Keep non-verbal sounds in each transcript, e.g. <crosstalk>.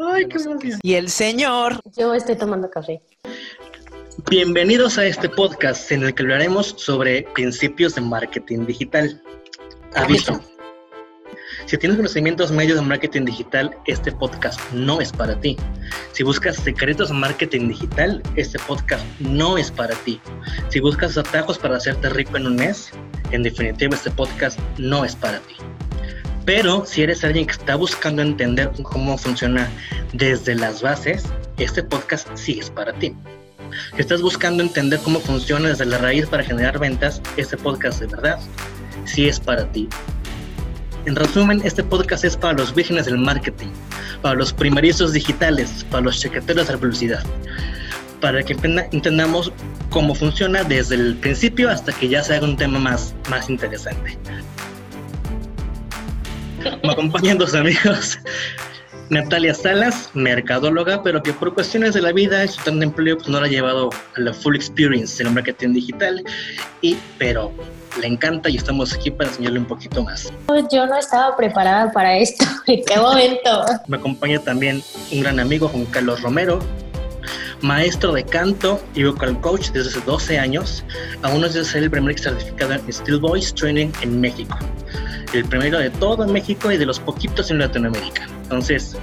Ay, qué emoción. Y el señor. Yo estoy tomando café. Bienvenidos a este podcast en el que hablaremos sobre principios de marketing digital. Aviso. Si tienes conocimientos medios de marketing digital, este podcast no es para ti. Si buscas secretos de marketing digital, este podcast no es para ti. Si buscas atajos para hacerte rico en un mes, en definitiva este podcast no es para ti. Pero si eres alguien que está buscando entender cómo funciona desde las bases, este podcast sí es para ti. Si estás buscando entender cómo funciona desde la raíz para generar ventas, este podcast de verdad sí es para ti. En resumen, este podcast es para los vírgenes del marketing, para los primerizos digitales, para los chequeteros de la publicidad, para que entendamos cómo funciona desde el principio hasta que ya se haga un tema más, más interesante. Me acompañan dos amigos. <laughs> Natalia Salas, mercadóloga, pero que por cuestiones de la vida y su tan de empleo pues no la ha llevado a la full experience en el marketing digital, y, pero le encanta y estamos aquí para enseñarle un poquito más. Yo no estaba preparada para esto, <laughs> ¿en qué momento? Me acompaña también un gran amigo, Juan Carlos Romero, maestro de canto y vocal coach desde hace 12 años, aún es de ser el primer certificado en Steel Voice Training en México. El primero de todo en México y de los poquitos en Latinoamérica. Entonces,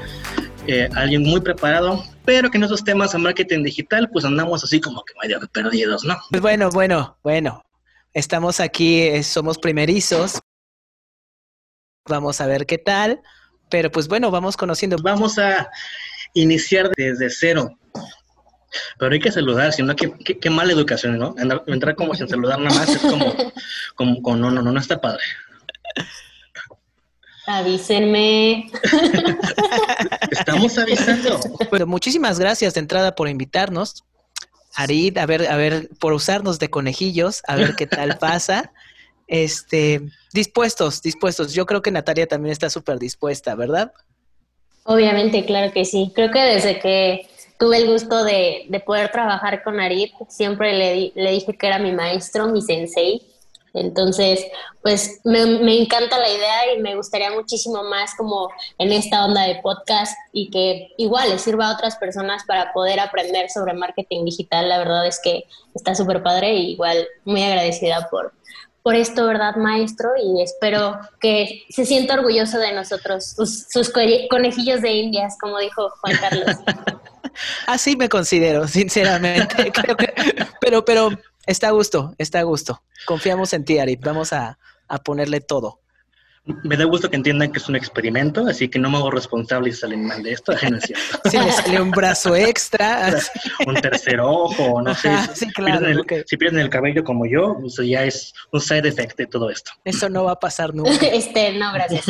eh, alguien muy preparado, pero que en esos temas de marketing digital, pues andamos así como que medio perdidos, ¿no? Pues bueno, bueno, bueno. Estamos aquí, eh, somos primerizos. Vamos a ver qué tal. Pero pues bueno, vamos conociendo. Vamos a iniciar desde cero. Pero hay que saludar, sino que qué, mala educación, ¿no? Entrar, como sin saludar nada más es como, <laughs> como, como no, no, no, no está padre. Avísenme. <laughs> Estamos avisando. Pero muchísimas gracias de entrada por invitarnos. Arid, a ver, a ver, por usarnos de conejillos, a ver qué tal pasa. Este, dispuestos, dispuestos. Yo creo que Natalia también está súper dispuesta, ¿verdad? Obviamente, claro que sí. Creo que desde que tuve el gusto de, poder trabajar con Arid, siempre le, le dije que era mi maestro, mi sensei, entonces, pues me, encanta la idea y me gustaría muchísimo más como en esta onda de podcast y que igual le sirva a otras personas para poder aprender sobre marketing digital. La verdad es que está súper padre y igual muy agradecida por, por esto, ¿verdad, maestro? Y espero que se sienta orgulloso de nosotros, sus, sus conejillos de indias, como dijo Juan Carlos. <laughs> Así me considero, sinceramente. <laughs> Pero, pero Está a gusto, está a gusto. Confiamos en ti, Ari. Vamos a, ponerle todo. Me da gusto que entiendan que es un experimento, así que no me hago responsable si salen mal de esto. <laughs> No es cierto. Si le sale un brazo extra. <laughs> un tercer ojo, no sé. si, pierden el, cabello como yo, eso ya es un side effect de todo esto. Eso no va a pasar <laughs> nunca. Este, no, gracias.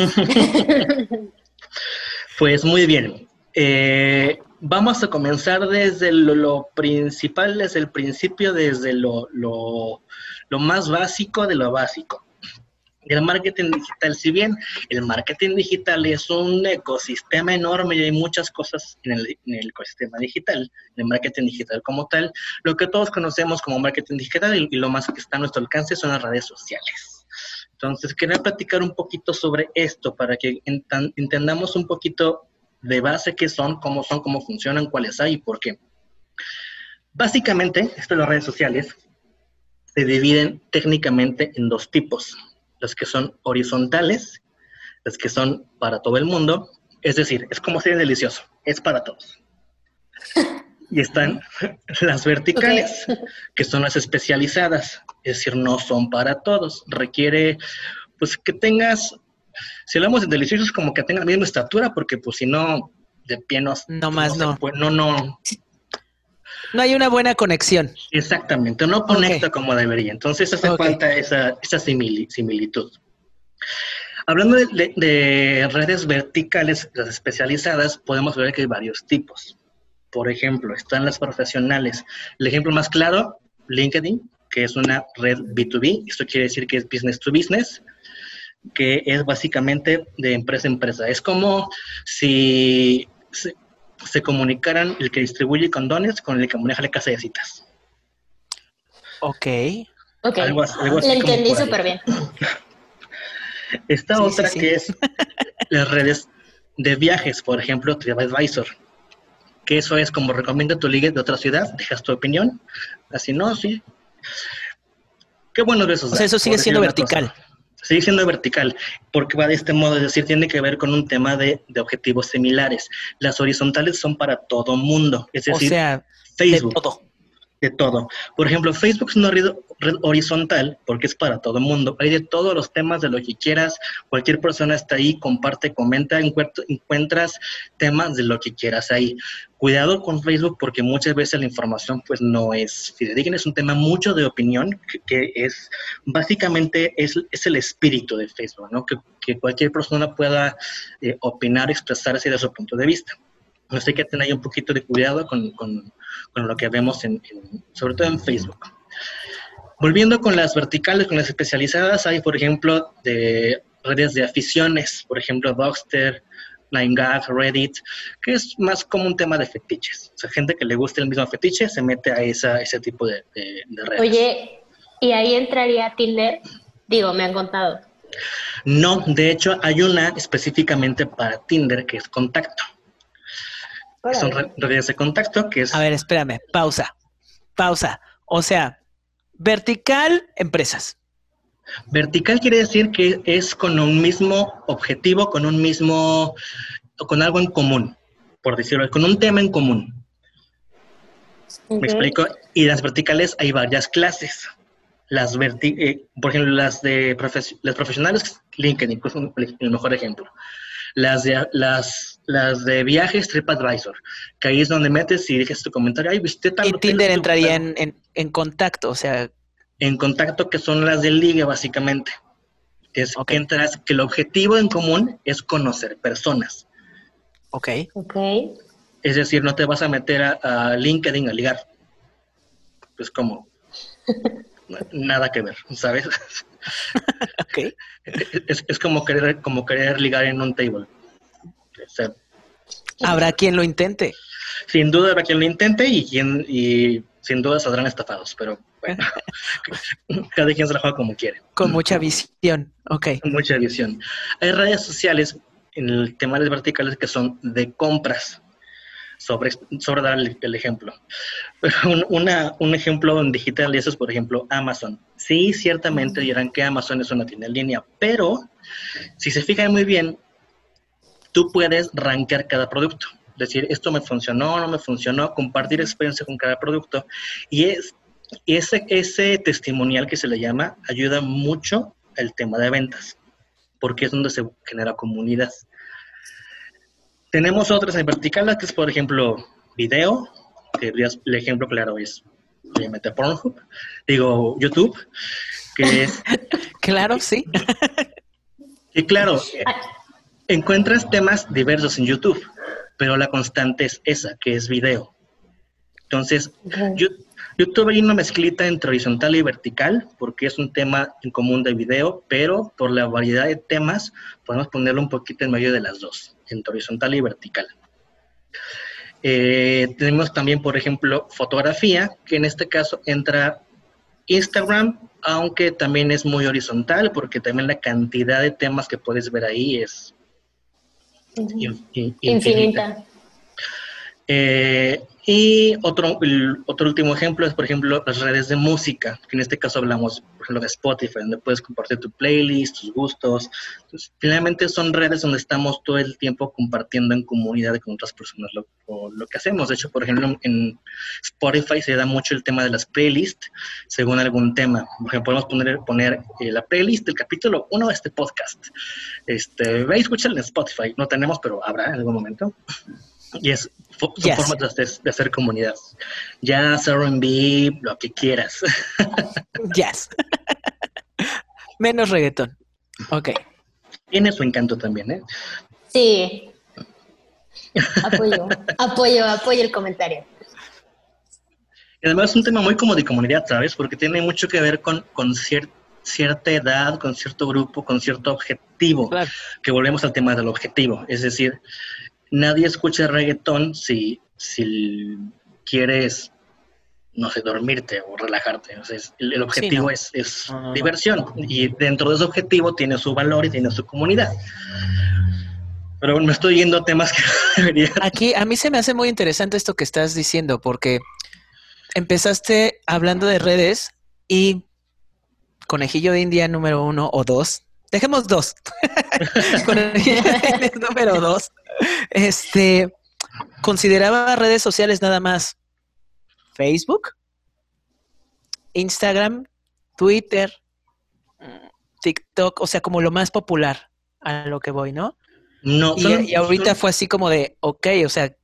pues muy bien. Eh, vamos a comenzar desde lo, principal, desde el principio, desde lo, más básico de lo básico. El marketing digital, si bien el marketing digital es un ecosistema enorme y hay muchas cosas en el, ecosistema digital, en el marketing digital como tal, lo que todos conocemos como marketing digital y, lo más que está a nuestro alcance son las redes sociales. Entonces, quería platicar un poquito sobre esto para que entendamos un poquito de base qué son, cómo son, cómo funcionan, cuáles hay y por qué. Básicamente, esto las redes sociales se dividen técnicamente en dos tipos, las que son horizontales, las que son para todo el mundo, es decir, es como ser delicioso, es para todos. <laughs> Y están las verticales, <laughs> que son las especializadas, es decir, no son para todos, requiere pues que tengas si hablamos de deliciosos, como que tengan la misma estatura, porque pues si no, de pie no. No más, no. no, no. No hay una buena conexión. Exactamente, no conecta como debería. Entonces hace falta esa, esa similitud. Hablando de, de, redes verticales, las especializadas, podemos ver que hay varios tipos. Por ejemplo, están las profesionales. El ejemplo más claro, LinkedIn, que es una red B2B. Esto quiere decir que es business to business que es básicamente de empresa a empresa. Es como si se, comunicaran el que distribuye condones con el que maneja la casa de citas. Ok. Ok. Algo, entendí súper bien. <laughs> Esta otra que es las redes de viajes, por ejemplo, TripAdvisor, que eso es como recomienda tu ligue de otra ciudad, dejas tu opinión, así no, sí. Qué buenos besos. O sea, eso sigue siendo vertical. Sigue siendo vertical, porque va de este modo, es decir, tiene que ver con un tema de, de objetivos similares. Las horizontales son para todo mundo, es decir, o sea, Facebook. de todo de todo. Por ejemplo, Facebook es una red, horizontal porque es para todo el mundo. Hay de todos los temas, de lo que quieras. Cualquier persona está ahí, comparte, comenta, encuentras temas de lo que quieras ahí. Cuidado con Facebook porque muchas veces la información pues no es fidedigna, es un tema mucho de opinión que, es básicamente es, es, el espíritu de Facebook, ¿no? Que, que cualquier persona pueda eh, opinar, expresarse de su punto de vista. Entonces hay que tener un poquito de cuidado con, con, con lo que vemos, en, sobre todo en Facebook. Volviendo con las verticales, con las especializadas, hay, por ejemplo, de redes de aficiones, por ejemplo, Boxster, 9gag, Reddit, que es más como un tema de fetiches. O sea, gente que le guste el mismo fetiche se mete a esa, ese tipo de, de, de redes. Oye, ¿y ahí entraría Tinder? Digo, me han contado. No, de hecho hay una específicamente para Tinder que es contacto son redes de contacto, que es... A ver, espérame, pausa, pausa. O sea, vertical, empresas. Vertical quiere decir que es con un mismo objetivo, con un mismo, con algo en común, por decirlo, con un tema en común. ¿Me explico? Y las verticales hay varias clases. Las verti eh, por ejemplo, las de las profesionales, LinkedIn, es el mejor ejemplo las de, las, las de viajes TripAdvisor, que ahí es donde metes y dejas tu comentario. Ay, ¿viste tal, y Tinder entraría en, en, en, contacto, o sea... En contacto, que son las de ligue, básicamente. Es que entras, que el objetivo en común es conocer personas. Ok. Ok. Es decir, no te vas a meter a, a LinkedIn a ligar. Pues como... <laughs> nada que ver, ¿sabes? <laughs> okay. es, es, como querer como querer ligar en un table. Sea, habrá quien lo intente. Sin duda habrá quien lo intente y quien y sin duda saldrán estafados, pero bueno, <laughs> cada quien se la juega como quiere. Con mucha visión, ok. Con mucha visión. Hay redes sociales en el tema de verticales que son de compras sobre, sobre dar el, ejemplo. <laughs> Un, una, un ejemplo en digital de eso es, por ejemplo, Amazon. Sí, ciertamente dirán que Amazon es una tienda en línea, pero si se fijan muy bien, tú puedes rankear cada producto. Decir, esto me funcionó, no me funcionó, compartir experiencia con cada producto. Y es, ese, ese testimonial que se le llama ayuda mucho al tema de ventas, porque es donde se genera comunidad. Tenemos otras en vertical, que es, por ejemplo, video, que el ejemplo claro es, obviamente, Pornhub, digo, YouTube, que es... <laughs> claro, sí. y claro, encuentras temas diversos en YouTube, pero la constante es esa, que es video. Entonces, YouTube hay una mezclita entre horizontal y vertical, porque es un tema en común de video, pero por la variedad de temas podemos ponerlo un poquito en medio de las dos entre horizontal y vertical. Eh, tenemos también, por ejemplo, fotografía, que en este caso entra Instagram, aunque también es muy horizontal, porque también la cantidad de temas que puedes ver ahí es infinita. Eh, y otro, otro último ejemplo es, por ejemplo, las redes de música, que en este caso hablamos, por ejemplo, de Spotify, donde puedes compartir tu playlist, tus gustos. finalmente son redes donde estamos todo el tiempo compartiendo en comunidad con otras personas lo, lo que hacemos. De hecho, por ejemplo, en Spotify se da mucho el tema de las playlists según algún tema. Por ejemplo, podemos poner, poner eh, la playlist del capítulo 1 de este podcast. Este, ve y en Spotify. No tenemos, pero habrá en algún momento. Y es son formas de, hacer comunidad. Jazz, RB, lo que quieras. <laughs> Jazz. <laughs> Menos reggaetón. Ok. Tiene su encanto también, ¿eh? Sí. Apoyo, <laughs> apoyo, apoyo el comentario. Y además es un tema muy como de comunidad, ¿sabes? Porque tiene mucho que ver con, con cierta edad, con cierto grupo, con cierto objetivo. Que volvemos al tema del objetivo. Es decir, nadie escucha reggaetón si, si quieres, no sé, dormirte o relajarte. Entonces, el, objetivo es, diversión y dentro de ese objetivo tiene su valor y tiene su comunidad. Pero me estoy yendo a temas que <laughs> debería. Aquí a mí se me hace muy interesante esto que estás diciendo, porque empezaste hablando de redes y conejillo de India número uno o dos. Dejemos dos. <laughs> conejillo de India número dos. Este consideraba redes sociales nada más Facebook, Instagram, Twitter, TikTok, o sea, como lo más popular a lo que voy, ¿no? No, Y, son- y ahorita son- fue así como de, ok, o sea,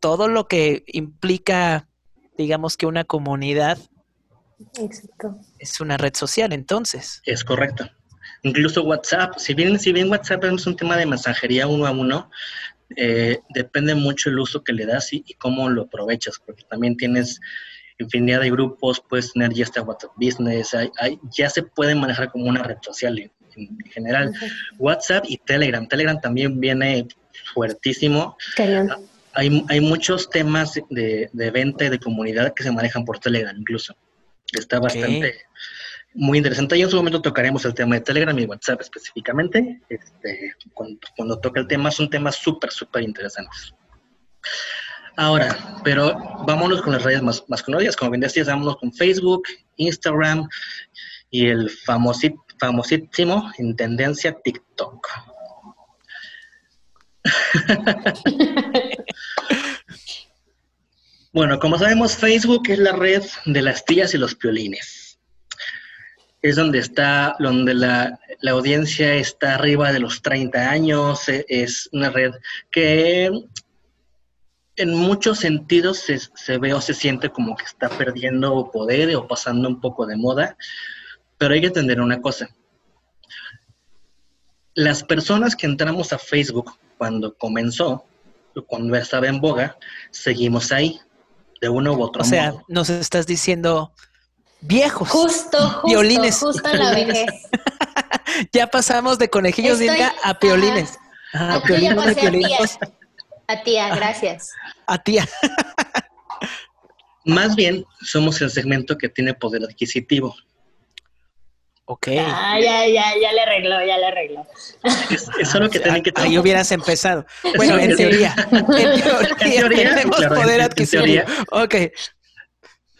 todo lo que implica, digamos que una comunidad Exacto. es una red social, entonces. Es correcto. Incluso WhatsApp, si bien, si bien WhatsApp es un tema de mensajería uno a uno, eh, depende mucho el uso que le das y, y cómo lo aprovechas, porque también tienes infinidad de grupos, puedes tener ya hasta WhatsApp Business, hay- hay- ya se puede manejar como una red social en, en general. WhatsApp y Telegram. Telegram también viene fuertísimo. Cañón. Hay, hay muchos temas de, de venta y de comunidad que se manejan por Telegram incluso. Está bastante muy interesante. Y en su momento tocaremos el tema de Telegram y WhatsApp específicamente. Este, cuando, cuando toca el tema, son temas súper, súper interesantes. Ahora, pero vámonos con las redes más, más conocidas. Como bien decías, vámonos con Facebook, Instagram y el famosi- famosísimo en tendencia TikTok. <laughs> Bueno, como sabemos, Facebook es la red de las tías y los piolines. Es donde está, donde la, la audiencia está arriba de los 30 años. e- Es una red que en muchos sentidos se, se ve o se siente como que está perdiendo poder o pasando un poco de moda. Pero hay que entender una cosa. Las personas que entramos a Facebook cuando comenzó, cuando estaba en boga, seguimos ahí, de uno u otro O sea, modo. nos estás diciendo viejos. Justo, justo, Violines. justo en la vejez. <laughs> Ya pasamos de conejillos de India a piolines. Ajá, Yo ya piolinos de pasé a tía. A tía, gracias. a tía. Más bien, somos el segmento que tiene poder adquisitivo. Ok. Ah, ya, ya, ya le arregló, ya le arregló. Es, es algo que tienen que Ahí hubieras empezado. Bueno, en teoría. En teoría, <laughs> En teoría, tenemos claro, en- poder en adquisitivo. teoría. Ok.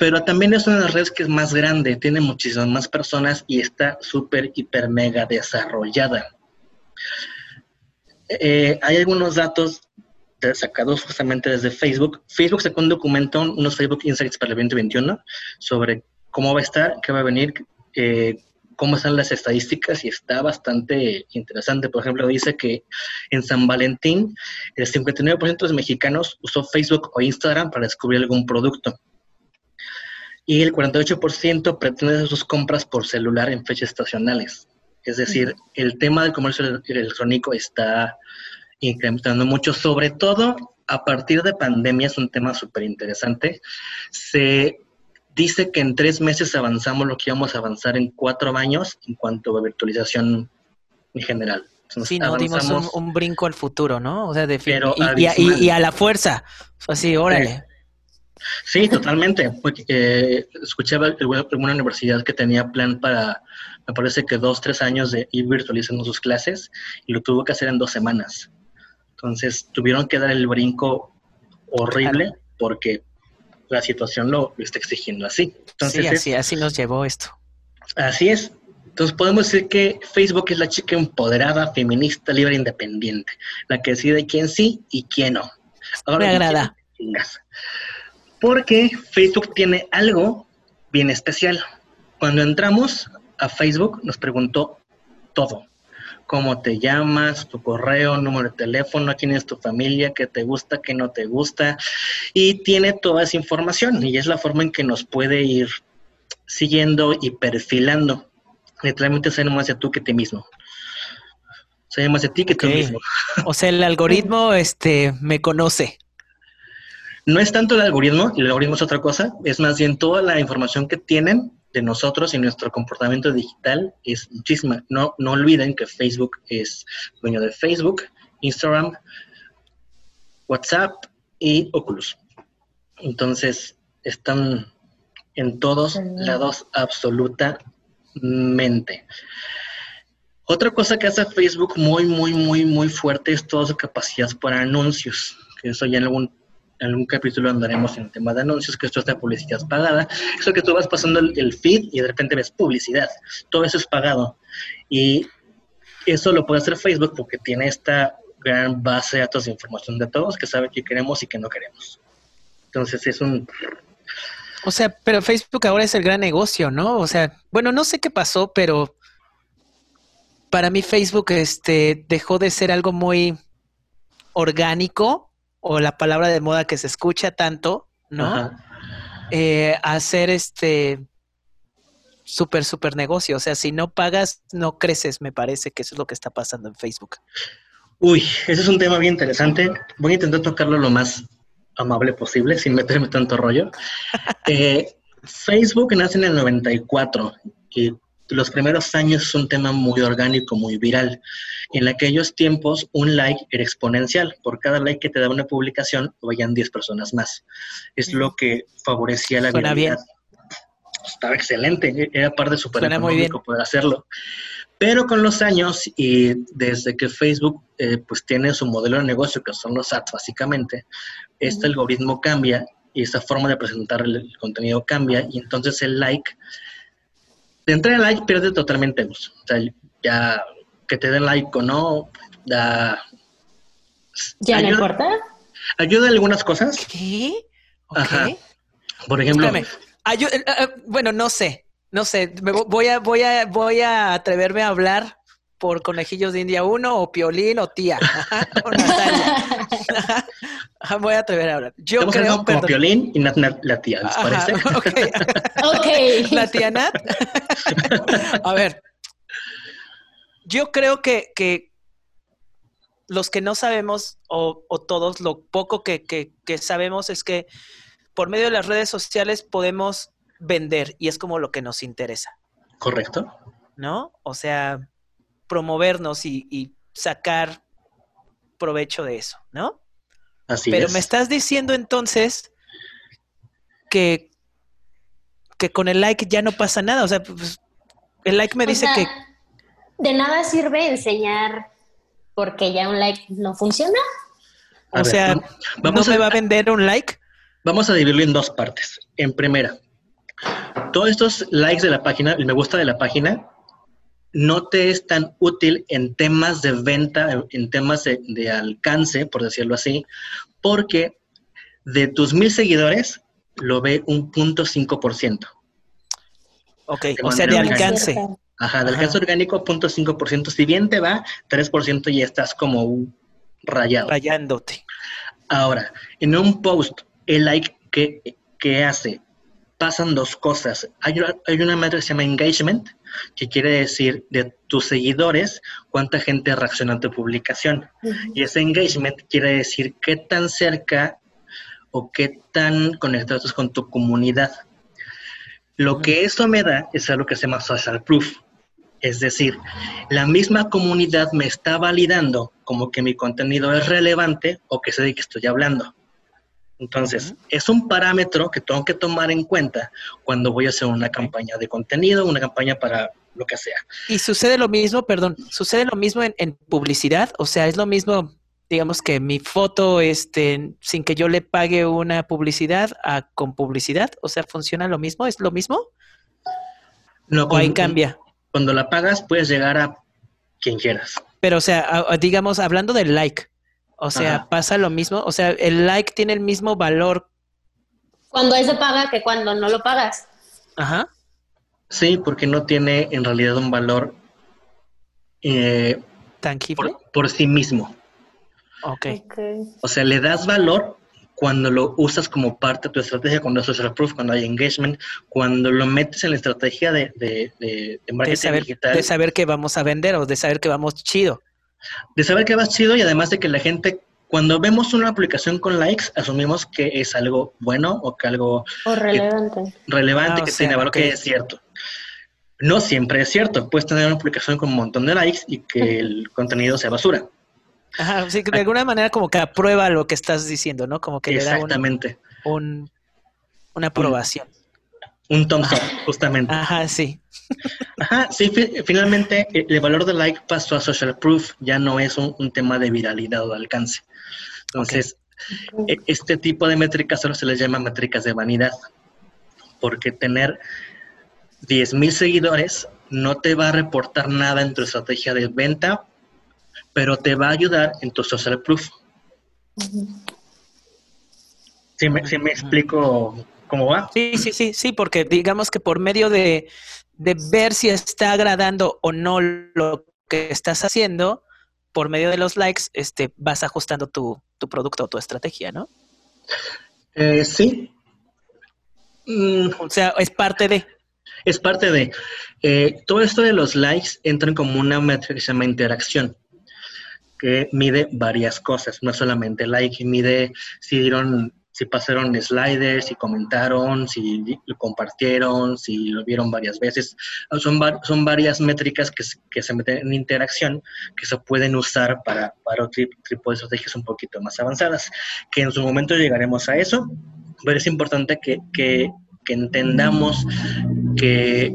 Pero también es una de las redes que es más grande, tiene muchísimas más personas y está súper, hiper, mega desarrollada. Eh, hay algunos datos sacados justamente desde Facebook. Facebook sacó un documento, unos Facebook Insights para el 2021, sobre cómo va a estar, qué va a venir, eh, cómo están las estadísticas y está bastante interesante. Por ejemplo, dice que en San Valentín el 59% de los mexicanos usó Facebook o Instagram para descubrir algún producto y el 48% pretende hacer sus compras por celular en fechas estacionales. Es decir, el tema del comercio electrónico está incrementando mucho, sobre todo a partir de pandemia, es un tema súper interesante. Se dice que en tres meses avanzamos lo que íbamos a avanzar en cuatro años en cuanto a virtualización en general. Sí, no dimos un, brinco al futuro, ¿no? O sea, de y, y a, abismal. y- y a la fuerza. Fue así, órale. Sí, totalmente. Porque, eh, escuchaba en una universidad que tenía plan para, me parece que dos, tres años de ir virtualizando sus clases y lo tuvo que hacer en dos semanas. Entonces tuvieron que dar el brinco horrible porque la situación lo, lo está exigiendo así. Entonces sí, es- así, así nos llevó esto. Así es. Entonces podemos decir que Facebook es la chica empoderada, feminista, libre, independiente, la que decide quién sí y quién no. Me ¿y agrada. quién? Porque Facebook tiene algo bien especial. Cuando entramos a Facebook nos preguntó todo. Cómo te llamas, tu correo, número de teléfono, quién es tu familia, qué te gusta, qué no te gusta. Y tiene toda esa información y es la forma en que nos puede ir siguiendo y perfilando. Literalmente sabe más de tú que ti mismo. Sabe más de ti que tú mismo. O sea, el algoritmo <laughs> este, me conoce. No es tanto el algoritmo, el algoritmo es otra cosa, es más bien toda la información que tienen de nosotros y nuestro comportamiento digital es muchísima. No, no olviden que Facebook es dueño de Facebook, Instagram, WhatsApp y Oculus. Entonces, están en todos lados absolutamente. Otra cosa que hace Facebook muy, muy, muy, muy fuerte es toda su capacidad para anuncios, que eso ya en algún, en algún capítulo andaremos en el tema de anuncios, que esto es de publicidad pagada. Eso que tú vas pasando el, el feed y de repente ves publicidad. Todo eso es pagado. Y eso lo puede hacer Facebook porque tiene esta gran base de datos de información de todos que sabe qué queremos y qué no queremos. Entonces es un... O sea, pero Facebook ahora es el gran negocio, ¿no? O sea, bueno, no sé qué pasó, pero para mí Facebook este, dejó de ser algo muy orgánico o la palabra de moda que se escucha tanto, ¿no? Eh, a ser este súper, súper negocio. O sea, si no pagas, no creces, me parece que eso es lo que está pasando en Facebook. Uy, ese es un tema bien interesante. Voy a intentar tocarlo lo más amable posible, sin meterme tanto rollo. <laughs> Eh, Facebook nace en el 94 y los primeros años es un tema muy orgánico, muy viral. En aquellos tiempos, un like era exponencial. Por cada like que te daba una publicación, vayan 10 personas más. Es lo que favorecía la viralidad. Estaba excelente, era parte de súper económico poder hacerlo. Pero con los años y desde que Facebook eh, pues tiene su modelo de negocio, que son los ads básicamente, este algoritmo cambia y esta forma de presentar el, contenido cambia y entonces el like, de entrar el like pierde totalmente luz. O sea, ya que te den like o no, da... ¿Ya no importa? Ayuda en algunas cosas. ¿Qué? Ajá. Por ejemplo... Eh, eh, bueno, no sé. No sé, voy a, voy a, voy a atreverme a hablar por Conejillos de India 1 o Piolín o Tía. <laughs> <laughs> voy a atrever a hablar. Yo creo como Piolín y Nat, la tía, ¿les parece? <laughs> ok. La tía Nat. a ver. Yo creo que, que los que no sabemos, o, o todos, lo poco que, que, que sabemos es que por medio de las redes sociales podemos vender y es como lo que nos interesa. Correcto. ¿No? O sea, promovernos y, sacar provecho de eso, ¿no? Así Pero me estás diciendo entonces que, que con el like ya no pasa nada. O sea, pues, el like me dice que... De nada sirve enseñar porque ya un like no funciona. o sea, vamos ¿no me va a vender un like? Vamos a dividirlo en dos partes. En primera, todos estos likes de la página, el me gusta de la página, no te es tan útil en temas de venta, en temas de, alcance, por decirlo así, porque de tus mil seguidores lo ve un punto cinco por ciento. Ok, o sea, de alcance. Ajá, de alcance orgánico, punto cinco por ciento. Si bien te va, 3% ya estás como rayado. Rayándote. Ahora, en un post, el like que, que hace pasan dos cosas. Hay una, hay una que se llama engagement, que quiere decir de tus seguidores cuánta gente reacciona a tu publicación. Y ese engagement quiere decir qué tan cerca o qué tan conectado estás con tu comunidad. Lo que eso me da es algo que se llama social proof. Es decir, la misma comunidad me está validando como que mi contenido es relevante o que sé de qué estoy hablando. Entonces, es un parámetro que tengo que tomar en cuenta cuando voy a hacer una campaña de contenido, una campaña para lo que sea. Y sucede lo mismo, perdón, sucede lo mismo en, publicidad, o sea, es lo mismo, digamos que mi foto, este, sin que yo le pague una publicidad a, con publicidad, o sea, funciona lo mismo, es lo mismo. No, o ahí cambia. Cuando la pagas puedes llegar a quien quieras. Pero, o sea, digamos, hablando del like, o sea, pasa lo mismo. O sea, el like tiene el mismo valor. Cuando eso paga que cuando no lo pagas. Ajá. Sí, porque no tiene en realidad un valor eh, tangible por, sí mismo. Okay. O sea, le das valor cuando lo usas como parte de tu estrategia, cuando es social proof, cuando hay engagement, cuando lo metes en la estrategia de, de, de, marketing saber, digital. De saber que vamos a vender o de saber que vamos chido de saber que vas chido y además de que la gente, cuando vemos una aplicación con likes, asumimos que es algo bueno o que algo... relevante. relevante, ah, que tiene valor, que es cierto. No siempre es cierto. Puedes tener una aplicación con un montón de likes y que <laughs> el contenido sea basura. Ajá, sí, de alguna manera como que aprueba lo que estás diciendo, ¿no? Como que le da un, una aprobación. Un thumbs up, justamente. Ajá, sí. Ajá, sí, finalmente eh, el valor del like pasó a social proof, ya no es un, tema de viralidad o de alcance. Entonces, e, este tipo de métricas solo se les llama métricas de vanidad, porque tener 10.000 seguidores no te va a reportar nada en tu estrategia de venta, pero te va a ayudar en tu social proof. ¿Sí me, me explico cómo va? Sí, sí, sí, sí, porque digamos que por medio de, ver si está agradando o no lo que estás haciendo, por medio de los likes, este, vas ajustando tu, producto o tu estrategia, ¿no? Eh, sí. Mm. O sea, es parte de. Es parte de. Eh, todo esto de los likes entra como una métrica que se llama interacción, que mide varias cosas, no solamente like, mide si dieron, si pasaron sliders, si comentaron, si lo compartieron, si lo vieron varias veces. Son, son varias métricas que, que, se meten en interacción que se pueden usar para, para otro tipo de estrategias un poquito más avanzadas, que en su momento llegaremos a eso, pero es importante que, que, que entendamos que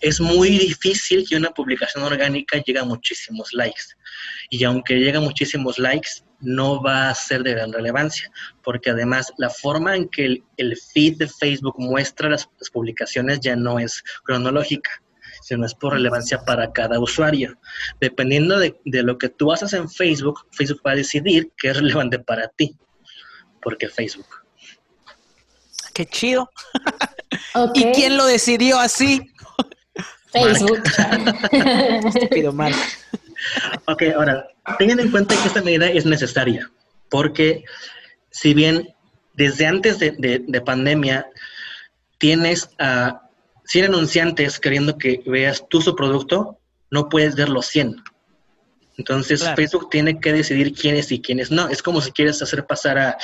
es muy difícil que una publicación orgánica llegue a muchísimos likes. Y aunque llegue a muchísimos likes, no va a ser de gran relevancia, porque además la forma en que el, feed de Facebook muestra las, publicaciones ya no es cronológica, sino es por relevancia para cada usuario. Dependiendo de, de lo que tú haces en Facebook, Facebook va a decidir qué es relevante para ti, porque Facebook. Qué chido. ¿Y quién lo decidió así? Facebook. <laughs> Pido mal. Ok, ahora, tengan en cuenta que esta medida es necesaria, porque si bien desde antes de, pandemia tienes a 100 anunciantes queriendo que veas tú su producto, no puedes ver los 100. Entonces Facebook tiene que decidir quiénes y quiénes no. Es como si quieres hacer pasar a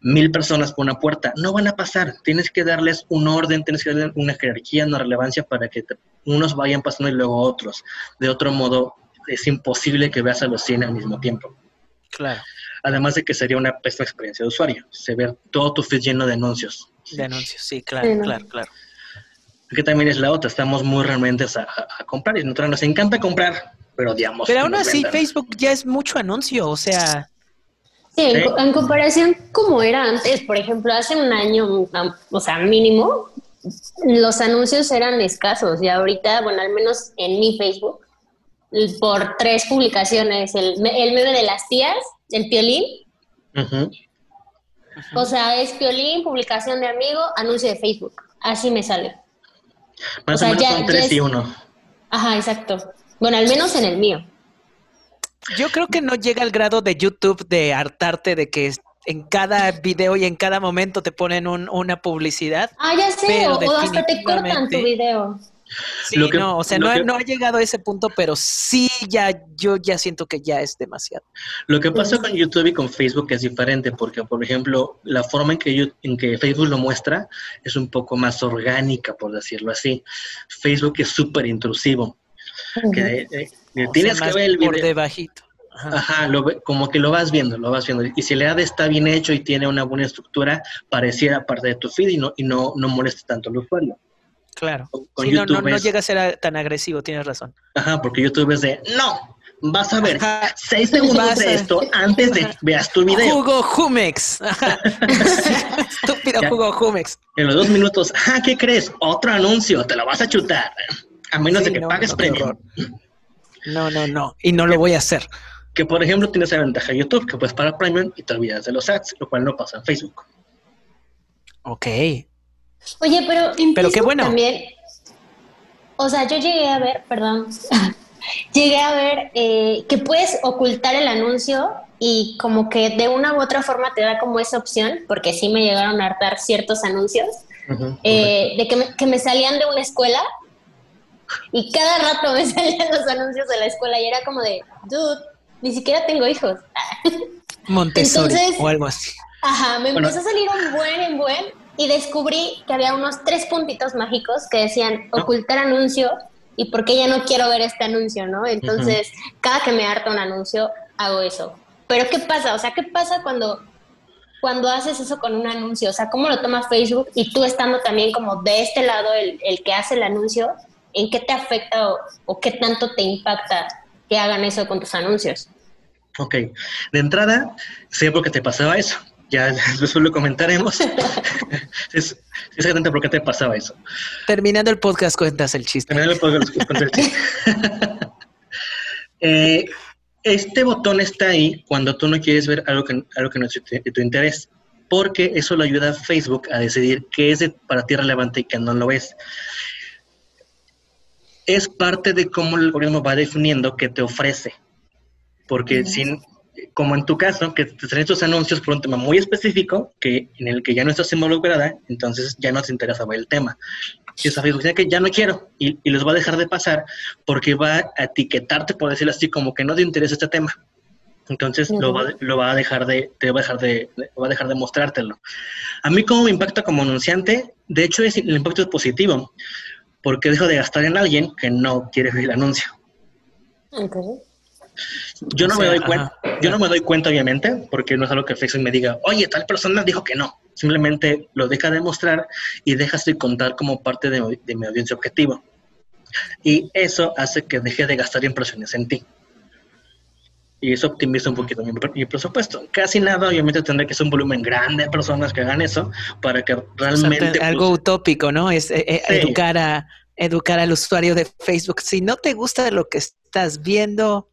mil personas por una puerta. No van a pasar. Tienes que darles un orden, tienes que darles una jerarquía, una relevancia para que unos vayan pasando y luego otros. De otro modo, es imposible que veas a los 100 al mismo tiempo. Claro. Además de que sería una pésima experiencia de usuario. Se ve todo tu feed lleno de anuncios. De anuncios, sí, claro, claro, claro. Que también es la otra, estamos muy realmente a, comprar y nosotros nos encanta comprar, pero odiamos. Pero aún así, Facebook ya es mucho anuncio, o sea, Sí, en, comparación como era antes, por ejemplo, hace un año, o sea, mínimo, los anuncios eran escasos y ahorita, bueno, al menos en mi Facebook, por tres publicaciones, el, el meme de las tías, el piolín. O sea, es piolín, publicación de amigo, anuncio de Facebook. Así me sale. Más o, menos son tres y uno. Ajá, exacto. Bueno, al menos en el mío. Yo creo que no llega al grado de YouTube de hartarte de que en cada video y en cada momento te ponen una publicidad. Ah, ya sé, o, hasta te cortan tu video. Sí, no, o sea, no, ha llegado a ese punto, pero sí ya, yo ya siento que ya es demasiado. Lo que pasa con YouTube y con Facebook es diferente, porque, por ejemplo, la forma en que, en que Facebook lo muestra es un poco más orgánica, por decirlo así. Facebook es súper intrusivo. que, eh, Tienes que ver el video. Por debajito. Ajá, como que lo vas viendo, lo vas viendo. Y si el ad está bien hecho y tiene una buena estructura, pareciera parte de tu feed y no, y no, no molesta tanto al usuario. Claro. sí, no, no, llega a ser tan agresivo, tienes razón. Ajá, porque YouTube es de, no, vas a ver seis segundos de esto antes de veas tu video. Jugo Jumex. <laughs> Estúpido Jugo Jumex. En los dos minutos, ah, ¿qué crees? Otro anuncio, te lo vas a chutar. A menos de que pagues premio. No, no, no. Y no lo voy a hacer. Que por ejemplo tiene esa ventaja YouTube, que puedes pagar Premium y te olvidas de los ads, lo cual no pasa en Facebook. Ok. Oye, pero en pero qué bueno. también. O sea, yo llegué a ver, perdón, <laughs> llegué a ver eh, que puedes ocultar el anuncio y como que de una u otra forma te da como esa opción, porque sí me llegaron a hartar ciertos anuncios, eh, de que me, que me salían de una escuela <laughs> y cada rato me <laughs> salían los anuncios de la escuela y era como de, dude, ni siquiera tengo hijos. <laughs> Montessori o algo así. Ajá, me empezó a salir un buen en buen y descubrí que había unos tres puntitos mágicos que decían ocultar anuncio y por qué ya no quiero ver este anuncio, ¿no? Entonces, cada que me harta un anuncio, hago eso. Pero ¿qué pasa? O sea, ¿qué pasa cuando cuando haces eso con un anuncio? O sea, ¿cómo lo toma Facebook? Y tú estando también como de este lado, el, el que hace el anuncio, ¿en qué te afecta o, qué tanto te impacta que hagan eso con tus anuncios? Ok, de entrada, sé por qué te pasaba eso. Ya <laughs> después lo comentaremos. <laughs> es, exactamente por qué te pasaba eso. Terminando el podcast, cuentas el chiste. Terminando el podcast, cuentas el chiste. <laughs> eh, este botón está ahí cuando tú no quieres ver algo que, algo que no es de tu interés, porque eso lo ayuda a Facebook a decidir qué es para ti relevante y qué no lo es. Es parte de cómo el algoritmo va definiendo qué te ofrece. Porque sin, como en tu caso, que te salen estos anuncios por un tema muy específico, que en el que ya no estás involucrada, entonces ya no te interesa ver el tema. Y esa dice que ya no quiero y, y, los va a dejar de pasar porque va a etiquetarte, por decirlo así, como que no te interesa este tema. Entonces lo, va, lo, va, a dejar de, te va a dejar de, va a dejar de mostrártelo. A mí como me impacta como anunciante, de hecho es, el impacto es positivo, porque dejo de gastar en alguien que no quiere ver el anuncio. Yo no me doy cuenta, yo no me doy cuenta obviamente, porque no es algo que Facebook me diga, oye, tal persona dijo que no. Simplemente lo deja de mostrar y dejas de contar como parte de, mi audiencia objetivo. Y eso hace que deje de gastar impresiones en ti. Y eso optimiza un poquito mi, presupuesto. Casi nada, obviamente tendré que ser un volumen grande de personas que hagan eso para que realmente... algo pues, utópico, ¿no? Es eh, eh, educar, a, educar al usuario de Facebook. Si no te gusta lo que estás viendo,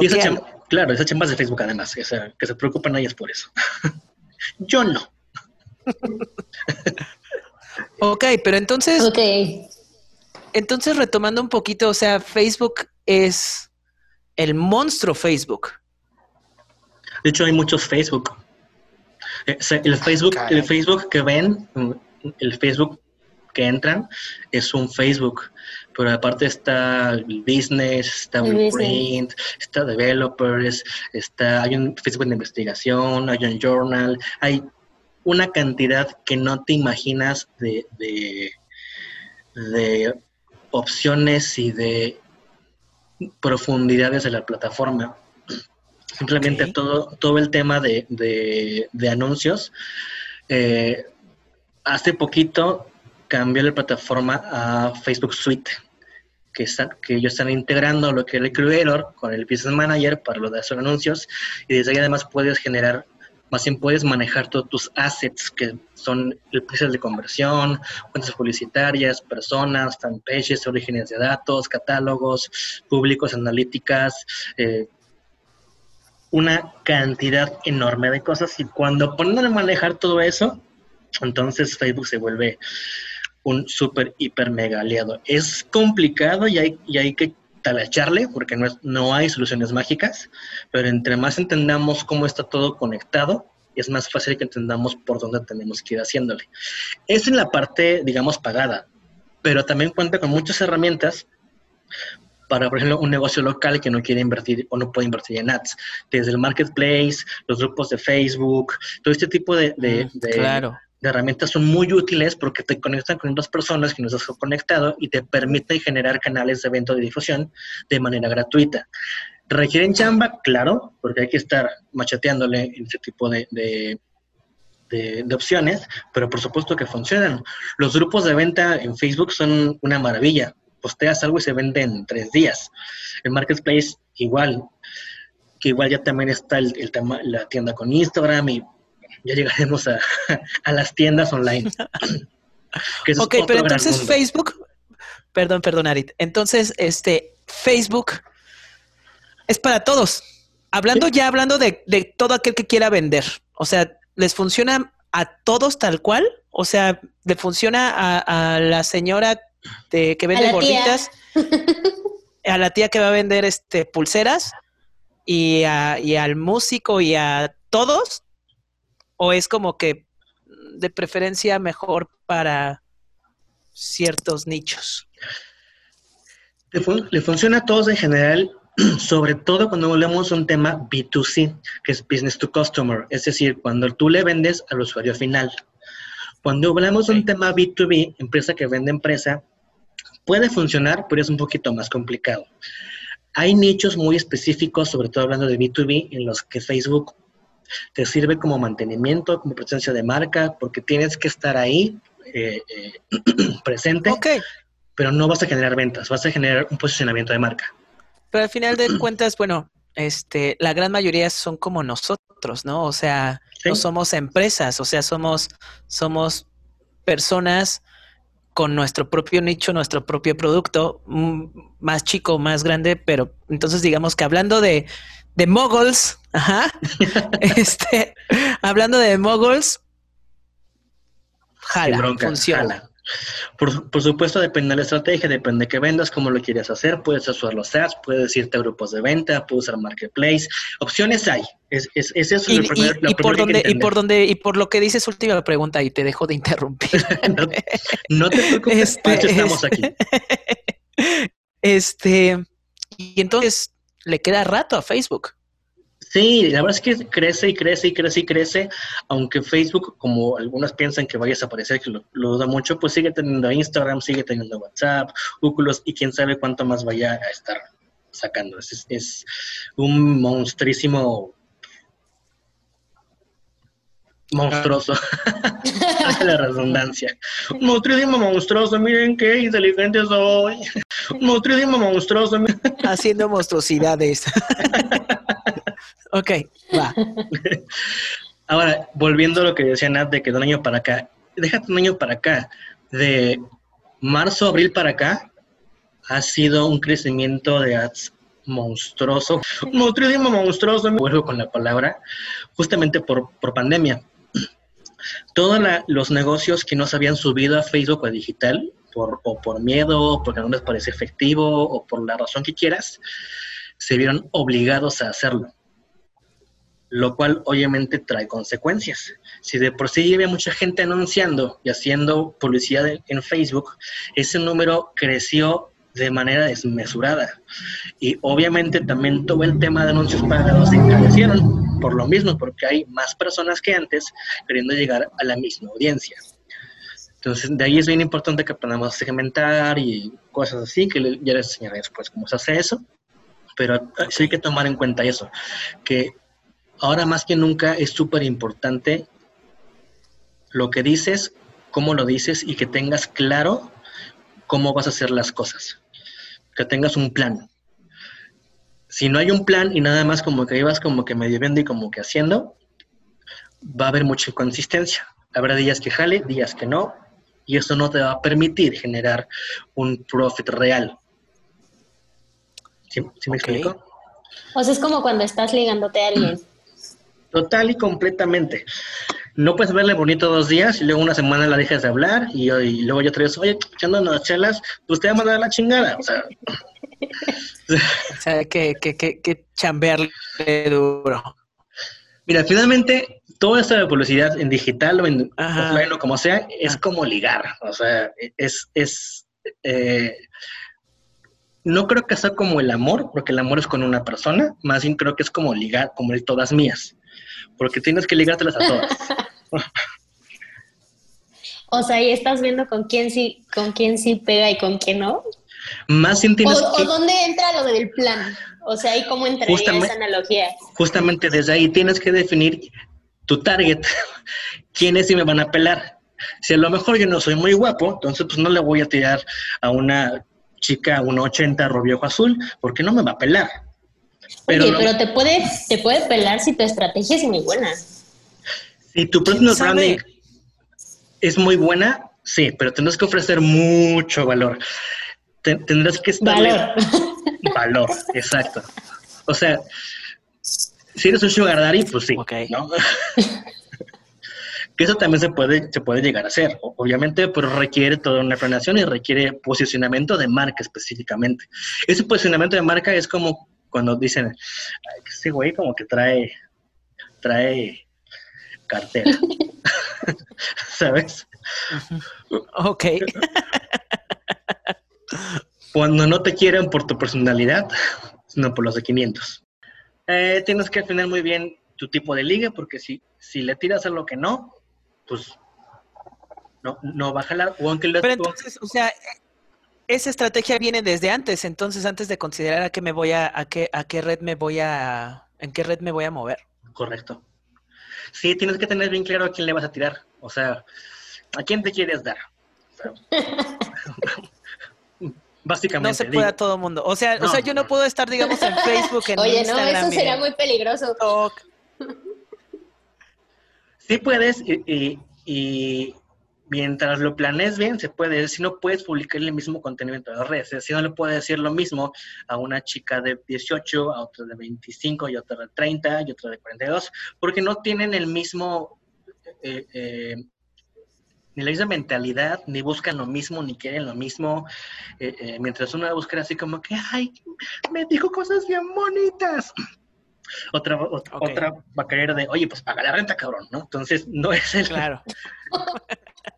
y esa claro, esa chamba de Facebook además, que se, que se preocupan ellas por eso. <laughs> Yo no. <laughs> ok, pero entonces. Ok. Entonces, retomando un poquito, o sea, Facebook es el monstruo Facebook. De hecho, hay muchos Facebook. Eh, el Facebook, el Facebook que ven, el Facebook que entran, es un Facebook pero aparte está el business, está Blueprint, está developers, está, hay un Facebook de investigación, hay un journal, hay una cantidad que no te imaginas de, de, opciones y de profundidades de la plataforma. Simplemente todo, todo el tema de, de, anuncios. Eh, hace poquito cambió la plataforma a Facebook Suite, que, están, que ellos están integrando lo que es el Creator con el Business Manager para lo de hacer anuncios y desde ahí además puedes generar, más bien puedes manejar todos tus assets que son el precio de conversión, cuentas publicitarias, personas, fanpages, orígenes de datos, catálogos, públicos, analíticas, eh, una cantidad enorme de cosas y cuando ponen a manejar todo eso, entonces Facebook se vuelve un súper, hiper, mega aliado. Es complicado y hay, y hay que talacharle porque no, es, no hay soluciones mágicas, pero entre más entendamos cómo está todo conectado, es más fácil que entendamos por dónde tenemos que ir haciéndole. Es en la parte, digamos, pagada, pero también cuenta con muchas herramientas para, por ejemplo, un negocio local que no quiere invertir o no puede invertir en ads, desde el marketplace, los grupos de Facebook, todo este tipo de, de, mm, claro de herramientas son muy útiles porque te conectan con otras personas que no estás conectado y te permiten generar canales de evento de difusión de manera gratuita. ¿Requieren chamba? Claro, porque hay que estar macheteándole ese tipo de, de, opciones, pero por supuesto que funcionan. Los grupos de venta en Facebook son una maravilla. Posteas algo y se vende en tres días. El Marketplace igual, que igual ya también está el, el la tienda con Instagram y ya llegaremos <laughs> a, las tiendas online. ok, pero entonces Facebook, perdón, perdón, Arit. Entonces, este, Facebook es para todos. Hablando ya, hablando de, todo aquel que quiera vender. O sea, ¿les funciona a todos tal cual? O sea, ¿le funciona a, la señora de, que vende gorditas? <laughs> a la tía que va a vender este pulseras y, y al músico y a todos o es como que de preferencia mejor para ciertos nichos? Le, funciona a todos en general, <clears throat> sobre todo cuando hablamos de un tema B2C, que es Business to Customer, es decir, cuando tú le vendes al usuario final. Cuando hablamos de un tema B2B, empresa que vende empresa, puede funcionar, pero es un poquito más complicado. Hay nichos muy específicos, sobre todo hablando de B2B, en los que Facebook te sirve como mantenimiento, como presencia de marca, porque tienes que estar ahí eh, eh, <clears throat> presente, Ok, pero no vas a generar ventas, vas a generar un posicionamiento de marca. pero al final de <clears throat> cuentas, bueno, este, la gran mayoría son como nosotros, ¿no? O sea, Sí. no somos empresas, o sea, somos, somos personas con nuestro propio nicho, nuestro propio producto, mm, más chico, más grande, pero entonces digamos que hablando de, de moguls, ajá, <laughs> este, hablando de moguls, jala, bronca, funciona. jala. Por, por supuesto, depende de la estrategia, depende de qué vendas, cómo lo quieres hacer. Puedes usar los ads, puedes irte a grupos de venta, puedes usar marketplace. Opciones hay. Es, es, es eso Y, lo primero, y- lo y por donde, que y por donde, y por lo que dices última pregunta, y te dejo de interrumpir. <laughs> no, no te preocupes, Este, eso estamos este- aquí. <laughs> Este, y entonces le queda rato a Facebook. Sí, la verdad es que crece y crece y crece y crece, aunque Facebook, como algunos piensan que vaya a desaparecer, que lo, lo duda mucho, pues sigue teniendo Instagram, sigue teniendo WhatsApp, Oculus y quién sabe cuánto más vaya a estar sacando. Es, es- un monstruísimo monstruoso. <laughs> Hace la redundancia. Un monstruísimo monstruoso, miren qué inteligente soy. Un monstruísimo monstruoso, miren. Haciendo monstruosidades. <laughs> ok, va. Ahora, volviendo a lo que decía Nat de que de un año para acá, déjate un año para acá, de marzo, abril para acá, ha sido un crecimiento de ads monstruoso, monstruísimo monstruoso, me vuelvo con la palabra, justamente por, por pandemia. Todos los negocios que no se habían subido a Facebook o a digital, por, o por miedo, porque no les parece efectivo, o por la razón que quieras, se vieron obligados a hacerlo lo cual obviamente trae consecuencias. Si de por sí había mucha gente anunciando y haciendo publicidad en Facebook, ese número creció de manera desmesurada. Y obviamente también todo el tema de anuncios pagados se encarecieron por lo mismo, porque hay más personas que antes queriendo llegar a la misma audiencia. Entonces, de ahí es bien importante que aprendamos a segmentar y cosas así, que ya les enseñaré después cómo se hace eso. Pero sí hay que tomar en cuenta eso, que ahora más que nunca es súper importante lo que dices, cómo lo dices y que tengas claro cómo vas a hacer las cosas. Que tengas un plan. Si no hay un plan y nada más como que ibas como que medio viendo y como que haciendo, va a haber mucha inconsistencia. Habrá días que jale, días que no, y eso no te va a permitir generar un profit real. ¿Sí, sí me explico? O sea, es como cuando estás ligándote a alguien. Total y completamente. No puedes verle bonito dos días y luego una semana la dejas de hablar y, y luego ya traes, oye, echando unas chelas, pues te va a mandar a la chingada. O sea, <laughs> O sea, que, que, que, que chambearle duro. mira, finalmente, todo esto de publicidad en digital o en Ajá. offline o como sea, es Ah. como ligar. O sea, es, es eh, no creo que sea como el amor, porque el amor es con una persona, más bien creo que es como ligar, como el todas mías, porque tienes que ligártelas a todas. <laughs> O sea, y estás viendo con quién sí, con quién sí pega y con quién no. Más O, tienes o que... dónde entra lo del plan. O sea, ¿y cómo entraría Justamente- esa analogía? justamente desde ahí tienes que definir tu target, <laughs> quiénes sí me van a pelar. Si a lo mejor yo no soy muy guapo, entonces pues no le voy a tirar a una chica, una 80 rubio azul, porque no me va a pelar. Pero, Oye, lo- pero te puede, te puede pelar si tu estrategia es muy buena. Si tu ¿Quién personal sabe? branding es muy buena, sí, pero tendrás que ofrecer mucho valor. Te- tendrás que estar Valor. <laughs> valor, exacto. O sea, si eres un sugar daddy, pues sí, Ok. ¿no? <laughs> que eso también se puede, se puede llegar a hacer, obviamente, pero requiere toda una planeación y requiere posicionamiento de marca específicamente. Ese posicionamiento de marca es como cuando dicen, "Ay, ese güey como que trae, trae cartera, <laughs> ¿sabes? Ok. Cuando no te quieren por tu personalidad, sino por los de 500. Eh, tienes que definir muy bien tu tipo de liga, porque si, si le tiras a lo que no, pues no, no va a jalar. O aunque Pero entonces, o sea, esa estrategia viene desde antes, entonces antes de considerar a qué me voy a, a qué, a qué red me voy a, en qué red me voy a mover. Correcto. Sí, tienes que tener bien claro a quién le vas a tirar. O sea, ¿a quién te quieres dar? O <laughs> sea, básicamente. No se puede a todo mundo. O sea, o sea, yo no puedo estar, digamos, en Facebook, en <laughs> Oye, Instagram. no, eso sería muy peligroso. TikTok. Sí puedes y, y- y mientras lo planees bien, se puede. Si no puedes publicar el mismo contenido en todas las redes. Si no le puedes decir lo mismo a una chica de 18, a otra de 25 y otra de 30 y otra de 42, porque no tienen el mismo... eh, eh, ni la misma mentalidad, ni buscan lo mismo, ni quieren lo mismo. eh, eh, mientras uno va a buscar así como que, ay, me dijo cosas bien bonitas. <sniffs> Otra, o- otra va a querer de, oye, pues paga la renta, cabrón, ¿no? Entonces, no es el... Claro. <laughs>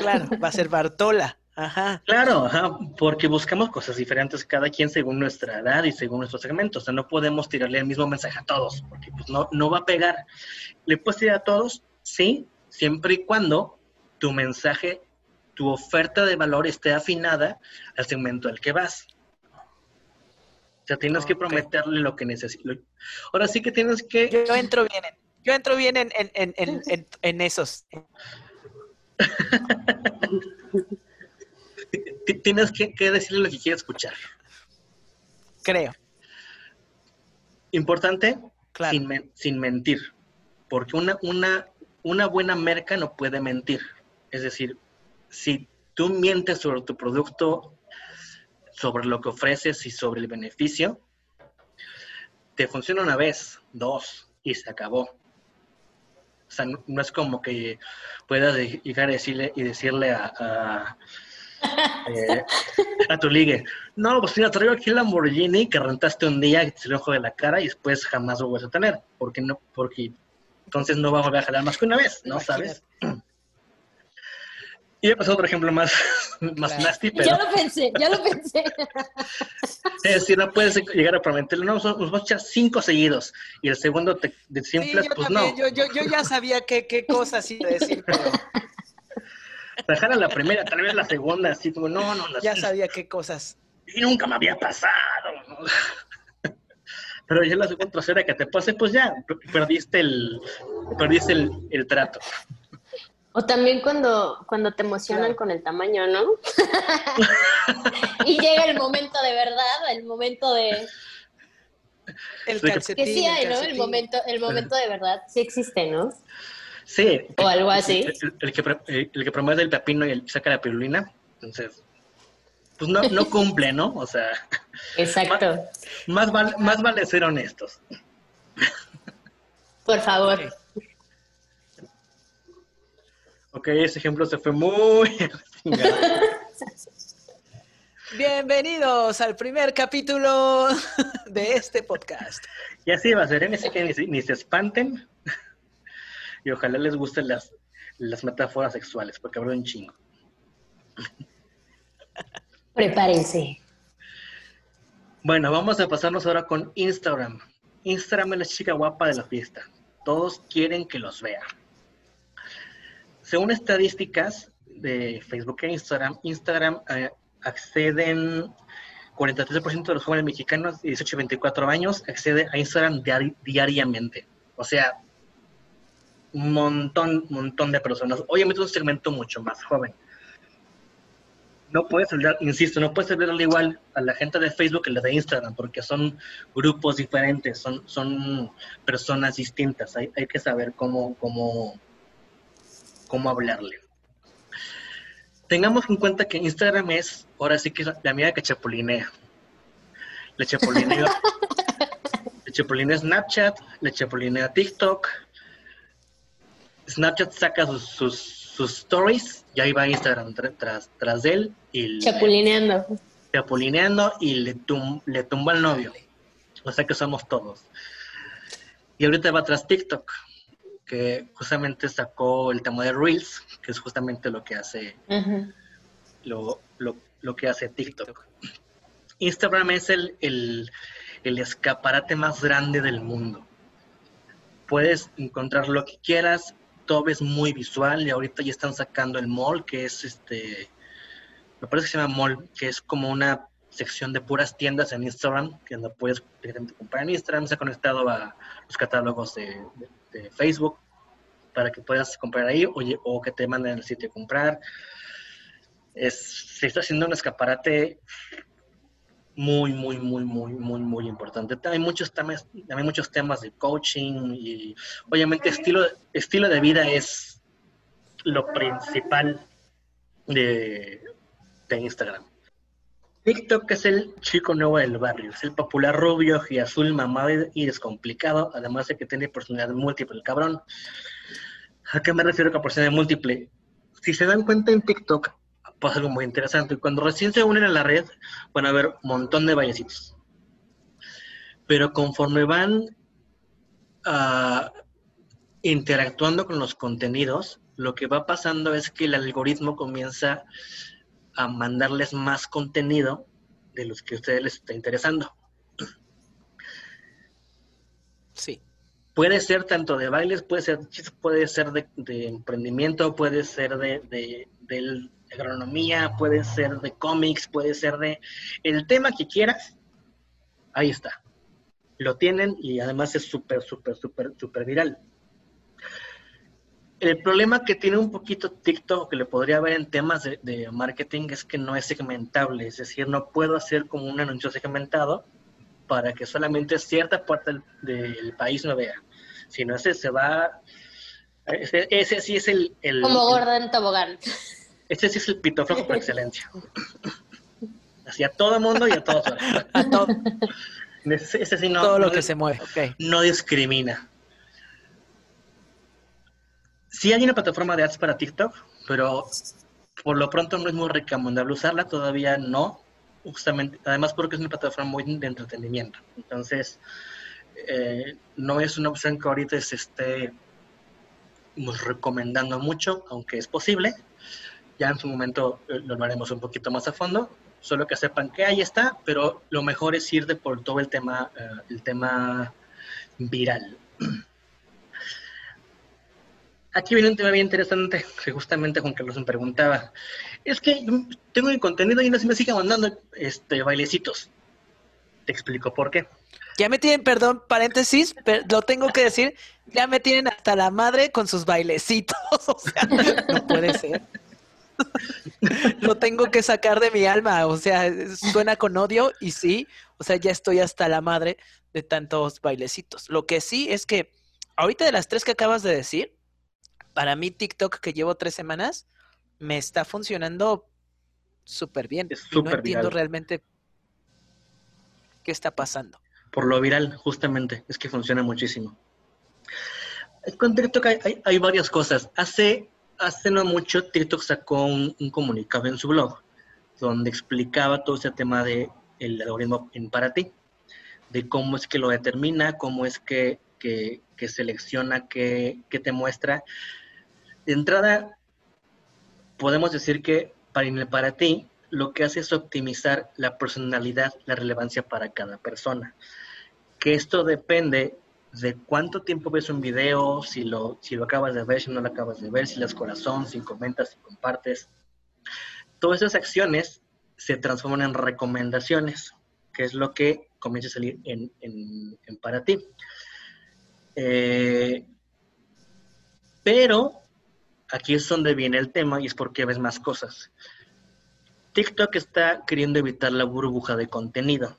claro, va a ser Bartola. Ajá. Claro, ajá, porque buscamos cosas diferentes cada quien según nuestra edad y según nuestros segmentos. O sea, no podemos tirarle el mismo mensaje a todos, porque pues no, no va a pegar. ¿Le puedes tirar a todos? Sí, siempre y cuando tu mensaje, tu oferta de valor esté afinada al segmento al que vas. O sea, tienes que prometerle lo que necesita. Ahora sí que tienes que... Yo entro bien en, yo entro bien en, en, en, en, en- en esos. Tienes que, que decirle lo que quiere escuchar. Creo. Importante, Claro. sin, men- sin mentir. Porque una, una, una buena merca no puede mentir. Es decir, si tú mientes sobre tu producto, sobre lo que ofreces y sobre el beneficio, te funciona una vez, dos, y se acabó. O sea, no, no es como que puedas llegar a decirle y decirle a, a, <laughs> eh, a tu ligue, no, pues mira, traigo aquí el Lamborghini que rentaste un día y te salió ojo de la cara y después jamás lo vas a tener. Porque no, porque entonces no va a volver a jalar más que una vez, ¿no? ¿Sabes? Y me pasó otro ejemplo más, <laughs> más Claro. nasty, pero Ya lo pensé, ya lo pensé. <laughs> es decir, no puedes llegar a prometerle, no, nos vamos a echar cinco seguidos y el segundo te Sí, desinflas, yo pues también, no. yo, yo, yo ya sabía qué, qué cosas iba a decir, pero jala la primera, tal vez la segunda, así como, no, no, no, ya sabía qué cosas. y nunca me había pasado. ¿no? <laughs> Pero ya la segunda tercera que te pase, pues ya, perdiste el, perdiste el, el trato. O también cuando, cuando te emocionan Claro. con el tamaño, ¿no? <laughs> y llega el momento de verdad, el momento de... El calcetín. Que sí hay, el ¿no? El momento, el momento de verdad sí existe, ¿no? Sí. O algo así. El, el que, pro- el, que promueve el pepino y el, saca la pirulina, entonces, pues no, no cumple, ¿no? O sea, <laughs> Exacto. <laughs> más, val- más vale ser honestos. Por favor. Ok. Ok, ese ejemplo se fue muy... <laughs> <laughs> Bienvenidos al primer capítulo <laughs> de este podcast. y así va a ser, ¿eh? Así que ni, se- ni se espanten. y ojalá les gusten las, las metáforas sexuales, porque habrá un chingo. Prepárense. Bueno, vamos a pasarnos ahora con Instagram. Instagram es la chica guapa de la fiesta. Todos quieren que los vea. Según estadísticas de Facebook e Instagram, Instagram eh, acceden 43% de los jóvenes mexicanos de 18 a 24 años accede a Instagram diari- diariamente. O sea, un montón, montón de personas. Obviamente un segmento mucho más joven. No puedes hablar, insisto, no puedes hablarle igual a la gente de Facebook que la de Instagram, porque son grupos diferentes, son, son personas distintas. Hay, hay que saber cómo, cómo, cómo hablarle. Tengamos en cuenta que Instagram es, ahora sí que es la amiga que chapulinea. Le chapulinea, <laughs> le chapulinea Snapchat, le chapulinea TikTok. Snapchat saca sus, sus, sus stories y ahí va Instagram tra- tras, tras de él y le- Chapulineando. chapulineando y le, tum- le tumbó al novio. O sea que somos todos. Y ahorita va tras TikTok, que justamente sacó el tema de Reels, que es justamente lo que hace lo, lo, lo que hace TikTok. Instagram es el, el, el escaparate más grande del mundo. Puedes encontrar lo que quieras, todo es muy visual y ahorita ya están sacando el mall, que es este, me parece que se llama mall, que es como una sección de puras tiendas en Instagram, que donde puedes directamente comprar en Instagram, se ha conectado a los catálogos de, Facebook para que puedas comprar ahí o, o que te manden el sitio a comprar. Es, se está haciendo un escaparate muy, muy, muy, muy, muy, muy importante. Hay muchos temas, también muchos temas de coaching y obviamente estilo, estilo de vida es lo principal de, Instagram. TikTok es el chico nuevo del barrio, es el popular rubio y azul mamado y descomplicado, además de que tiene personalidad múltiple, el cabrón. ¿A qué me refiero con personalidad múltiple? Si se dan cuenta en TikTok, pasa algo muy interesante. Cuando recién se unen a la red, van a ver un montón de ballecitos. Pero conforme van ah, interactuando con los contenidos, lo que va pasando es que el algoritmo comienza a mandarles más contenido de los que a ustedes les está interesando. Sí. Puede ser tanto de bailes, puede ser, puede ser de, emprendimiento, puede ser de, de, del agronomía, puede ser de cómics, puede ser de el tema que quieras, ahí está. Lo tienen y además es súper, súper, súper, súper viral. El problema que tiene un poquito TikTok, que le podría haber en temas de, marketing, es que no es segmentable. Es decir, no puedo hacer como un anuncio segmentado para que solamente cierta parte del, país lo vea. Si no, ese se va... Ese, sí es el... como gordo en tobogán. Este sí es el pito flojo por excelencia. <laughs> Así a todo mundo y a todos. A todo. Ese, sí no, todo lo que se mueve. No discrimina. Sí hay una plataforma de ads para TikTok, pero por lo pronto no es muy recomendable usarla, todavía no. Justamente, además porque es una plataforma muy de entretenimiento. Entonces, eh, no es una opción que ahorita se esté recomendando mucho, aunque es posible. Ya en su momento eh, lo haremos un poquito más a fondo. Solo que sepan que ahí está, pero lo mejor es ir de por todo el tema, eh, el tema viral. Aquí viene un tema bien interesante, que justamente con Carlos me preguntaba. Es que tengo el contenido y no se me sigue mandando este, bailecitos. Te explico por qué. Ya me tienen, perdón, paréntesis, pero lo tengo que decir, ya me tienen hasta la madre con sus bailecitos. <laughs> O sea, no puede ser. <laughs> lo tengo que sacar de mi alma, o sea, suena con odio y sí, o sea, ya estoy hasta la madre de tantos bailecitos. Lo que sí es que ahorita de las tres que acabas de decir, para mí TikTok que llevo tres semanas me está funcionando súper bien. no entiendo realmente qué está pasando. Por lo viral, justamente, es que funciona muchísimo. Con TikTok hay, hay varias cosas. Hace hace no mucho TikTok sacó un, comunicado en su blog donde explicaba todo ese tema de el algoritmo en para ti, de cómo es que lo determina, cómo es que, selecciona, que, te muestra. De entrada, podemos decir que para, para ti lo que hace es optimizar la personalidad, la relevancia para cada persona. Que esto depende de cuánto tiempo ves un video, si lo, si lo acabas de ver, si no lo acabas de ver, si las corazón, si comentas, si compartes. Todas esas acciones se transforman en recomendaciones, que es lo que comienza a salir en, para ti. Eh, pero aquí es donde viene el tema y es porque ves más cosas. TikTok está queriendo evitar la burbuja de contenido.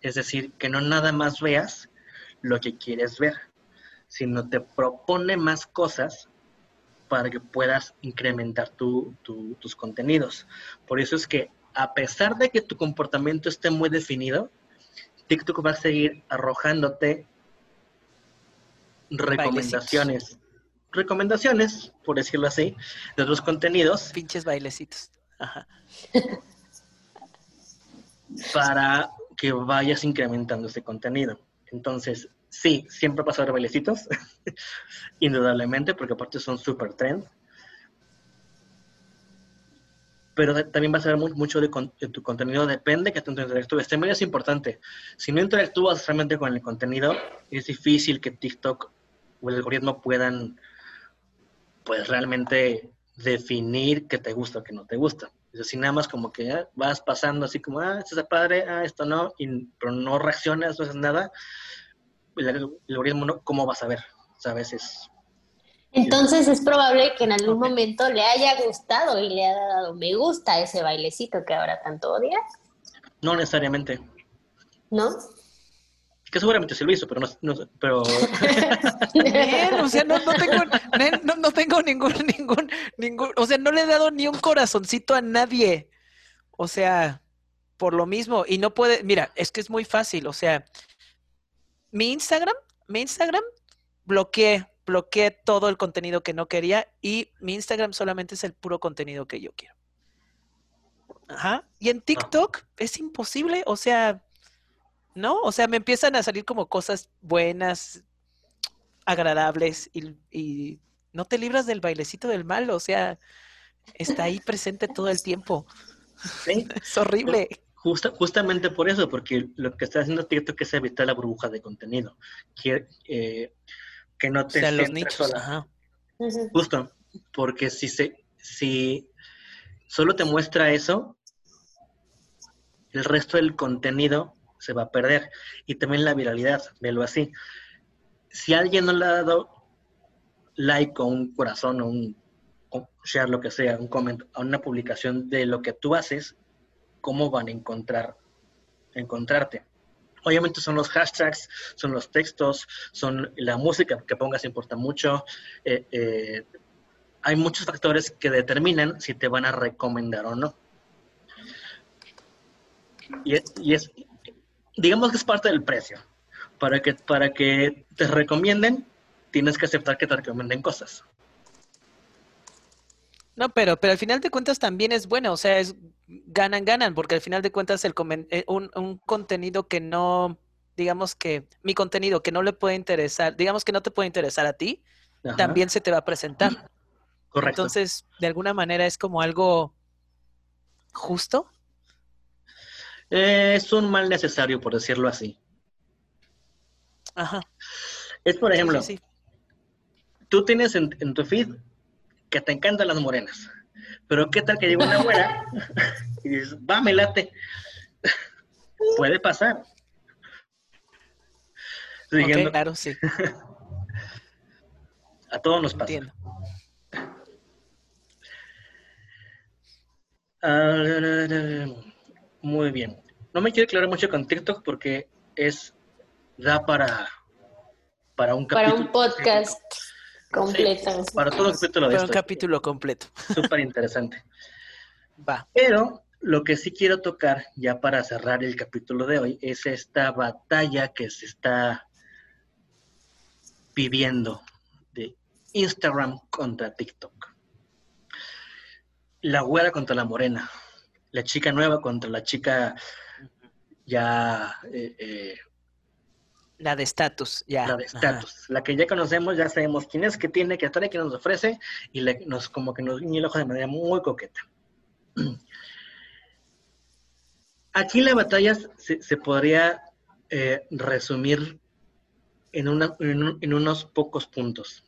Es decir, que no nada más veas lo que quieres ver, sino te propone más cosas para que puedas incrementar tus contenidos. Por eso es que a pesar de que tu comportamiento esté muy definido, TikTok va a seguir arrojándote recomendaciones. Recomendaciones, por decirlo así, de otros contenidos. Pinches bailecitos. <laughs> para que vayas incrementando ese contenido. Entonces, sí, siempre pasa a haber bailecitos, <laughs> indudablemente, porque aparte son super trend. Pero también va a ser mucho de, tu contenido, depende que tú interactúes. Medio es importante. Si no interactúas realmente con el contenido, es difícil que TikTok o el algoritmo puedan, pues realmente definir qué te gusta o qué no te gusta. Es así nada más como que ah, vas pasando así como, ah, esto está padre, ah, esto no, y, pero no reaccionas, no haces nada. El, algoritmo, no, ¿cómo vas a ver? O sea, a veces entonces es probable que en algún momento le haya gustado y le haya dado me gusta a ese bailecito que ahora tanto odias. No necesariamente. ¿No? Que seguramente se lo hizo, pero no, no pero <laughs> Bien, o sea, no, no tengo, no, no tengo ningún, <laughs> ningún, ningún, o sea, no le he dado ni un corazoncito a nadie. O sea, por lo mismo, y no puede, mira, es que es muy fácil, o sea, mi Instagram, mi Instagram bloqueé bloqueé todo el contenido que no quería y mi Instagram solamente es el puro contenido que yo quiero. Ajá. Y en TikTok es imposible, o sea, ¿no? O sea, me empiezan a salir como cosas buenas, agradables y, y no te libras del bailecito del mal, o sea, está ahí presente todo el tiempo. ¿Sí? <laughs> es horrible. justamente por eso, porque lo que está haciendo TikTok es evitar la burbuja de contenido. Que, eh, que no te o sea, los nichos, ajá. Justo, porque si se, si solo te muestra eso, el resto del contenido se va a perder. Y también la viralidad, velo así. Si alguien no le ha dado like o un corazón o un share, lo que sea, un comment a una publicación de lo que tú haces, ¿cómo van a encontrar, encontrarte? Obviamente son los hashtags, son los textos, son la música que pongas importa mucho. Eh, eh, hay muchos factores que determinan si te van a recomendar o no. Y es, digamos que es parte del precio. Para que, para que te recomienden, tienes que aceptar que te recomienden cosas. No, pero, pero al final de cuentas también es bueno, o sea, es ganan, ganan, porque al final de cuentas el eh, un, un contenido que no, digamos que mi contenido que no le puede interesar, digamos que no te puede interesar a ti, también se te va a presentar. Correcto. Entonces, de alguna manera es como algo justo. Eh, es un mal necesario, por decirlo así. Ajá. Es, por ejemplo, tú tienes en, en tu feed que te encantan las morenas. Pero qué tal que llega una güera <laughs> y dices, va, me late. <laughs> Puede pasar. claro, sí. A todos nos pasa. Entiendo. Muy bien. No me quiero aclarar mucho con TikTok porque es da para para un capítulo. Para un podcast. Completa. para todo el capítulo de un capítulo completo. Súper interesante. <laughs> Va. Pero lo que sí quiero tocar, ya para cerrar el capítulo de hoy, es esta batalla que se está viviendo de Instagram contra TikTok. La güera contra la morena. La chica nueva contra la chica ya eh, eh, la de estatus, ya. La de estatus. La que ya conocemos, ya sabemos quién es, qué tiene, qué trae, qué nos ofrece, y nos, como que nos guiña el ojo de manera muy coqueta. <clears throat> Aquí la batalla se, podría eh, resumir en, una, en, unos pocos puntos.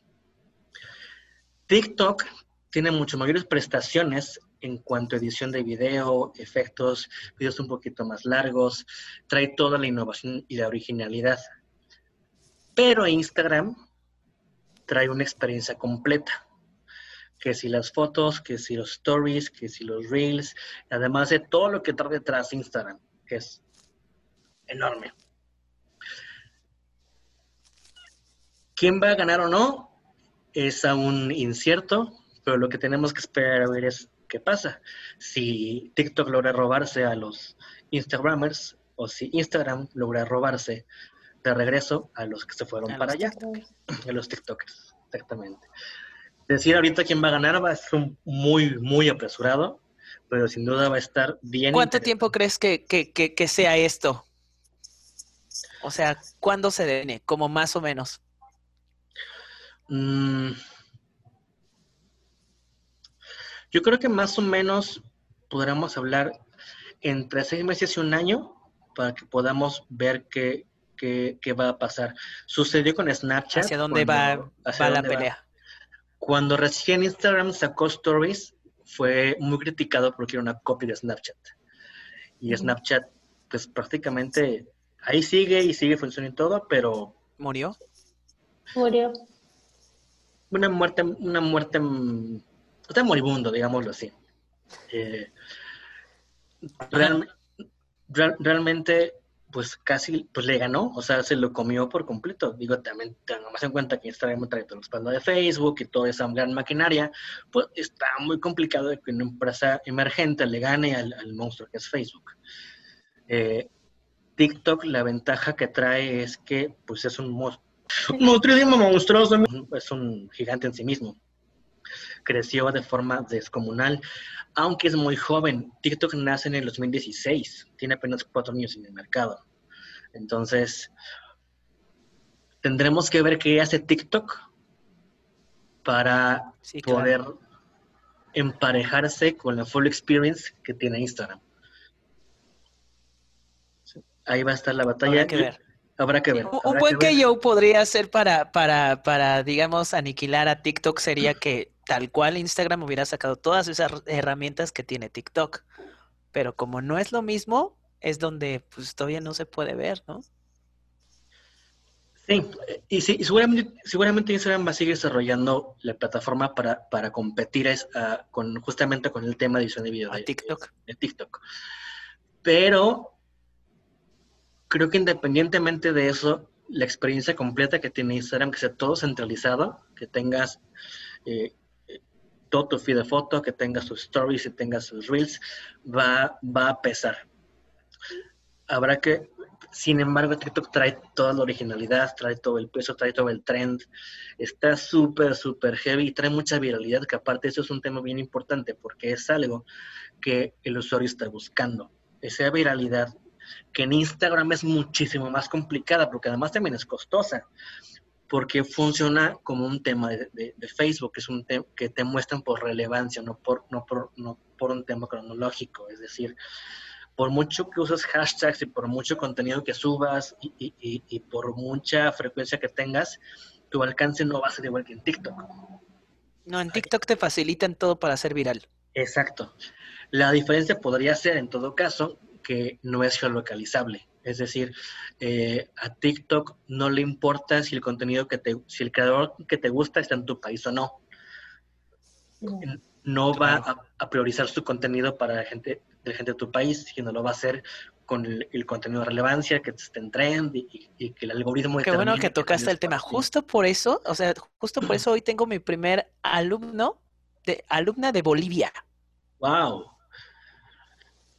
TikTok tiene mucho mayores prestaciones en cuanto a edición de video, efectos, videos un poquito más largos, trae toda la innovación y la originalidad. Pero Instagram trae una experiencia completa. Que si las fotos, que si los stories, que si los reels, además de todo lo que trae detrás Instagram, que es enorme. ¿Quién va a ganar o no? Es aún incierto, pero lo que tenemos que esperar a ver es qué pasa. Si TikTok logra robarse a los Instagramers o si Instagram logra robarse de regreso a los que se fueron para allá, a los TikTokers, exactamente. Decir ahorita quién va a ganar va a ser muy, muy apresurado, pero sin duda va a estar bien. ¿Cuánto tiempo crees que, que, sea esto? O sea, ¿cuándo se debe? Como más o menos. Mm. Yo creo que más o menos podríamos hablar entre seis meses y un año para que podamos ver qué, qué, va a pasar. Sucedió con Snapchat. ¿Hacia dónde va, la pelea? Cuando recién Instagram sacó Stories, fue muy criticado porque era una copia de Snapchat. Y Snapchat, pues prácticamente ahí sigue y sigue funcionando todo, pero... ¿Murió? Murió. Una muerte, una muerte, está moribundo, digámoslo así. Eh, realmente pues casi pues le ganó, o sea, se lo comió por completo. Digo, también tengamos en cuenta que Instagram trae todo el respaldo de Facebook y toda esa gran maquinaria, pues está muy complicado de que una empresa emergente le gane al, monstruo que es Facebook. Eh, TikTok, la ventaja que trae es que pues es un monstruo, un monstruoso, es un gigante en sí mismo. Creció de forma descomunal aunque es muy joven. TikTok nace en el 2016, tiene apenas cuatro años en el mercado. Entonces, tendremos que ver qué hace TikTok para poder emparejarse con la full experience que tiene Instagram. Ahí va a estar la batalla. Habrá que ver. Habrá que ver. un buen que, yo podría hacer para, para, para, digamos, aniquilar a TikTok sería que tal cual Instagram hubiera sacado todas esas herramientas que tiene TikTok. Pero como no es lo mismo, es donde pues todavía no se puede ver, ¿no? Sí, y, sí, seguramente, Instagram va a seguir desarrollando la plataforma para, para competir con, justamente con el tema de edición de video de, TikTok. de TikTok. Pero creo que independientemente de eso, la experiencia completa que tiene Instagram, que sea todo centralizado, que tengas eh, todo tu feed de foto, que tengas tus stories y tengas tus reels, va, va a pesar. Habrá que, sin embargo, TikTok trae toda la originalidad, trae todo el peso, trae todo el trend. Está súper, súper heavy y trae mucha viralidad, que aparte eso es un tema bien importante porque es algo que el usuario está buscando. Esa viralidad que en Instagram es muchísimo más complicada porque además también es costosa porque funciona como un tema de, Facebook, que es un tema que te muestran por relevancia, no por, no, por, no por un tema cronológico. Es decir, por mucho que uses hashtags y por mucho contenido que subas y, y, por mucha frecuencia que tengas, tu alcance no va a ser igual que en TikTok. No, en TikTok te facilitan todo para ser viral. Exacto. La diferencia podría ser, en todo caso, que no es geolocalizable. Es decir, eh, a TikTok no le importa si el contenido que te, si el creador que te gusta está en tu país o no. No, va a, priorizar su contenido para la gente, de gente de tu país, sino lo va a hacer con el, contenido de relevancia, que esté en trend y, que el algoritmo... Qué bueno que tocaste el tema. Justo por eso, o sea, justo por eso hoy tengo mi primer alumno, de alumna de Bolivia. ¡Wow!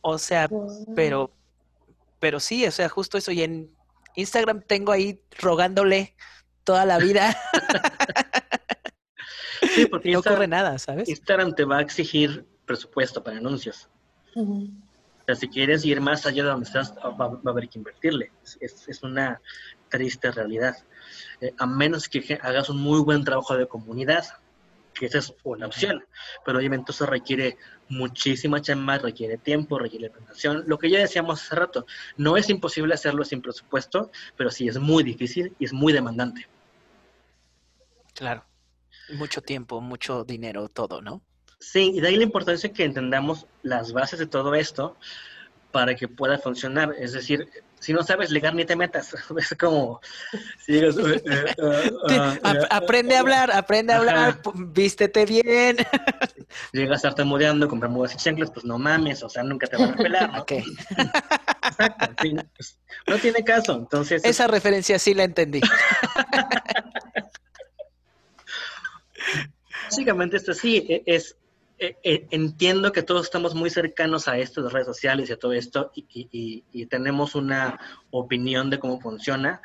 O sea, pero, pero sí, o sea, justo eso. Y en Instagram tengo ahí rogándole toda la vida. <laughs> sí, porque no ocurre nada, ¿sabes? Instagram te va a exigir presupuesto para anuncios. O sea, si quieres ir más allá de donde estás, va, a haber que invertirle. Es, una triste realidad. Eh, a menos que hagas un muy buen trabajo de comunidad, que esa es una opción, pero obviamente eso requiere muchísima chamba, requiere tiempo, requiere preparación. Lo que ya decíamos hace rato, no es imposible hacerlo sin presupuesto, pero sí es muy difícil y es muy demandante. Claro, mucho tiempo, mucho dinero, todo, ¿no? Sí, y de ahí la importancia que entendamos las bases de todo esto para que pueda funcionar. Es decir, si no sabes ligar ni te metas. <laughs> Es como eh, eh, eh, aprende a hablar, aprende a hablar, vístete bien. Llegas a estar modeando, comprar mudas y chanclas, pues no mames, o sea, nunca te van a pelar, ¿no? <laughs> Exacto, pues, no tiene caso, entonces... Esa referencia sí la entendí. <laughs> Básicamente esto sí, e, es eh, eh, entiendo que todos estamos muy cercanos a esto de redes sociales y a todo esto y, tenemos una opinión de cómo funciona,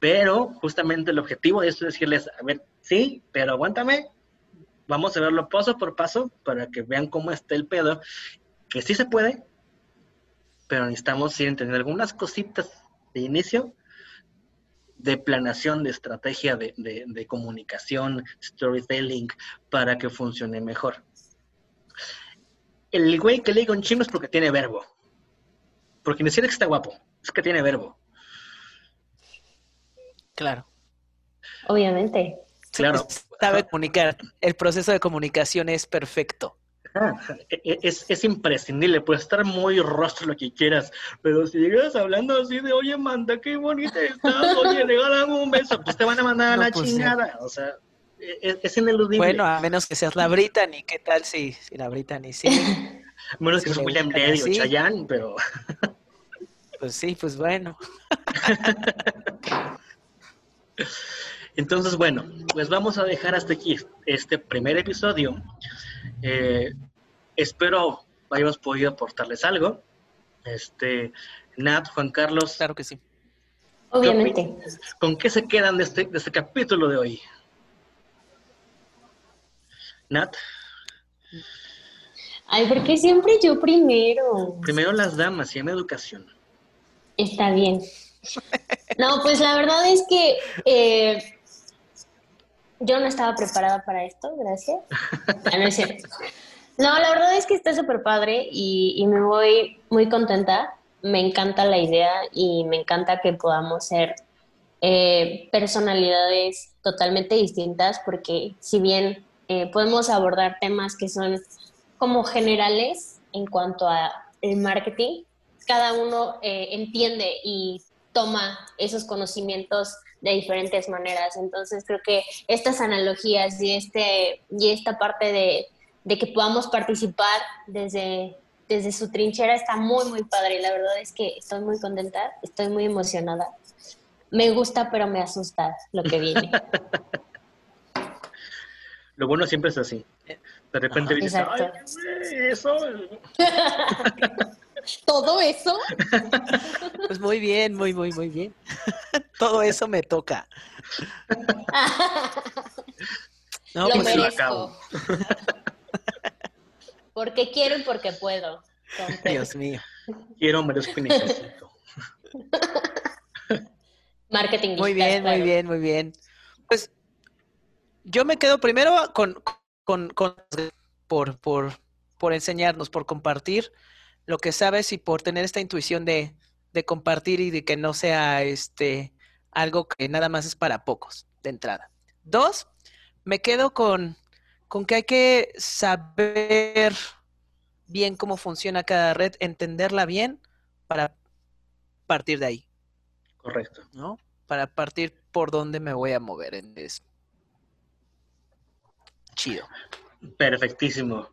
pero justamente el objetivo de esto es decirles, a ver, sí, pero aguántame, vamos a verlo paso por paso para que vean cómo está el pedo, que sí se puede, pero necesitamos ir entendiendo algunas cositas de inicio de planeación, de estrategia de, de, comunicación, storytelling, para que funcione mejor el güey que lee un chino es porque tiene verbo. Porque ni siquiera que está guapo, es que tiene verbo. Claro. Obviamente. Claro. Sabe comunicar. El proceso de comunicación es perfecto. Ah, e, e, es, es, imprescindible, puede estar muy rostro lo que quieras, pero si llegas hablando así de, oye, manda, qué bonita estás, oye, <laughs> regálame un beso, pues te van a mandar a la pues chingada, o sea, e, es, ineludible. Bueno, a menos que seas la Brittany, ¿qué tal si, si la Brittany sí? a <laughs> menos que seas William Levy o Chayanne, pero... <laughs> pues sí, pues bueno. <laughs> Entonces, bueno, pues vamos a dejar hasta aquí este primer episodio. Eh, espero hayamos podido aportarles algo. Este, Nat, Juan Carlos. Claro que sí. Obviamente. ¿Con qué se quedan de este, de este capítulo de hoy? Nat. Ay, ¿por qué siempre yo primero? Primero las damas, y en educación. Está bien. No, pues la verdad es que eh, yo no estaba preparada para esto, gracias. Ah, no, es cierto. no, la verdad es que está súper padre y, me voy muy contenta. Me encanta la idea y me encanta que podamos ser eh, personalidades totalmente distintas porque si bien eh, podemos abordar temas que son como generales en cuanto a el marketing, cada uno eh, entiende y toma esos conocimientos de diferentes maneras. Entonces creo que estas analogías y, este, y esta parte de, que podamos participar desde, desde su trinchera está muy, muy padre. La verdad es que estoy muy contenta, estoy muy emocionada. Me gusta, pero me asusta lo que viene. <laughs> lo bueno siempre es así. De repente dices, Ay, eso. <laughs> ¿Todo eso? <laughs> Pues muy bien, muy, muy, muy bien. <laughs> Todo eso me toca. No, Lo pues merezco. Porque quiero y porque puedo. Dios mío. Quiero, merezco y necesito. Marketing. Muy bien, muy bien, muy bien. Pues yo me quedo primero con, con, con por, por, por enseñarnos, por compartir lo que sabes y por tener esta intuición de, compartir y de que no sea este algo que nada más es para pocos de entrada. Dos, me quedo con, con que hay que saber bien cómo funciona cada red, entenderla bien para partir de ahí. Correcto. ¿No? Para partir por dónde me voy a mover en eso. Chido. Perfectísimo.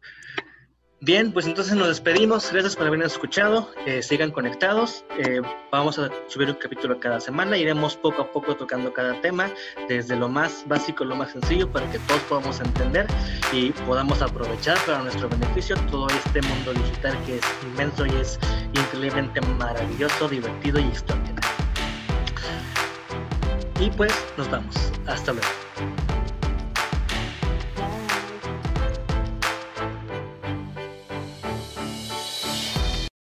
Bien, pues entonces nos despedimos. Gracias por habernos escuchado. Eh, sigan conectados. Eh, vamos a subir un capítulo cada semana. Iremos poco a poco tocando cada tema, desde lo más básico, lo más sencillo, para que todos podamos entender y podamos aprovechar para nuestro beneficio todo este mundo digital que es inmenso y es increíblemente maravilloso, divertido y extraordinario. Y pues nos vamos. Hasta luego.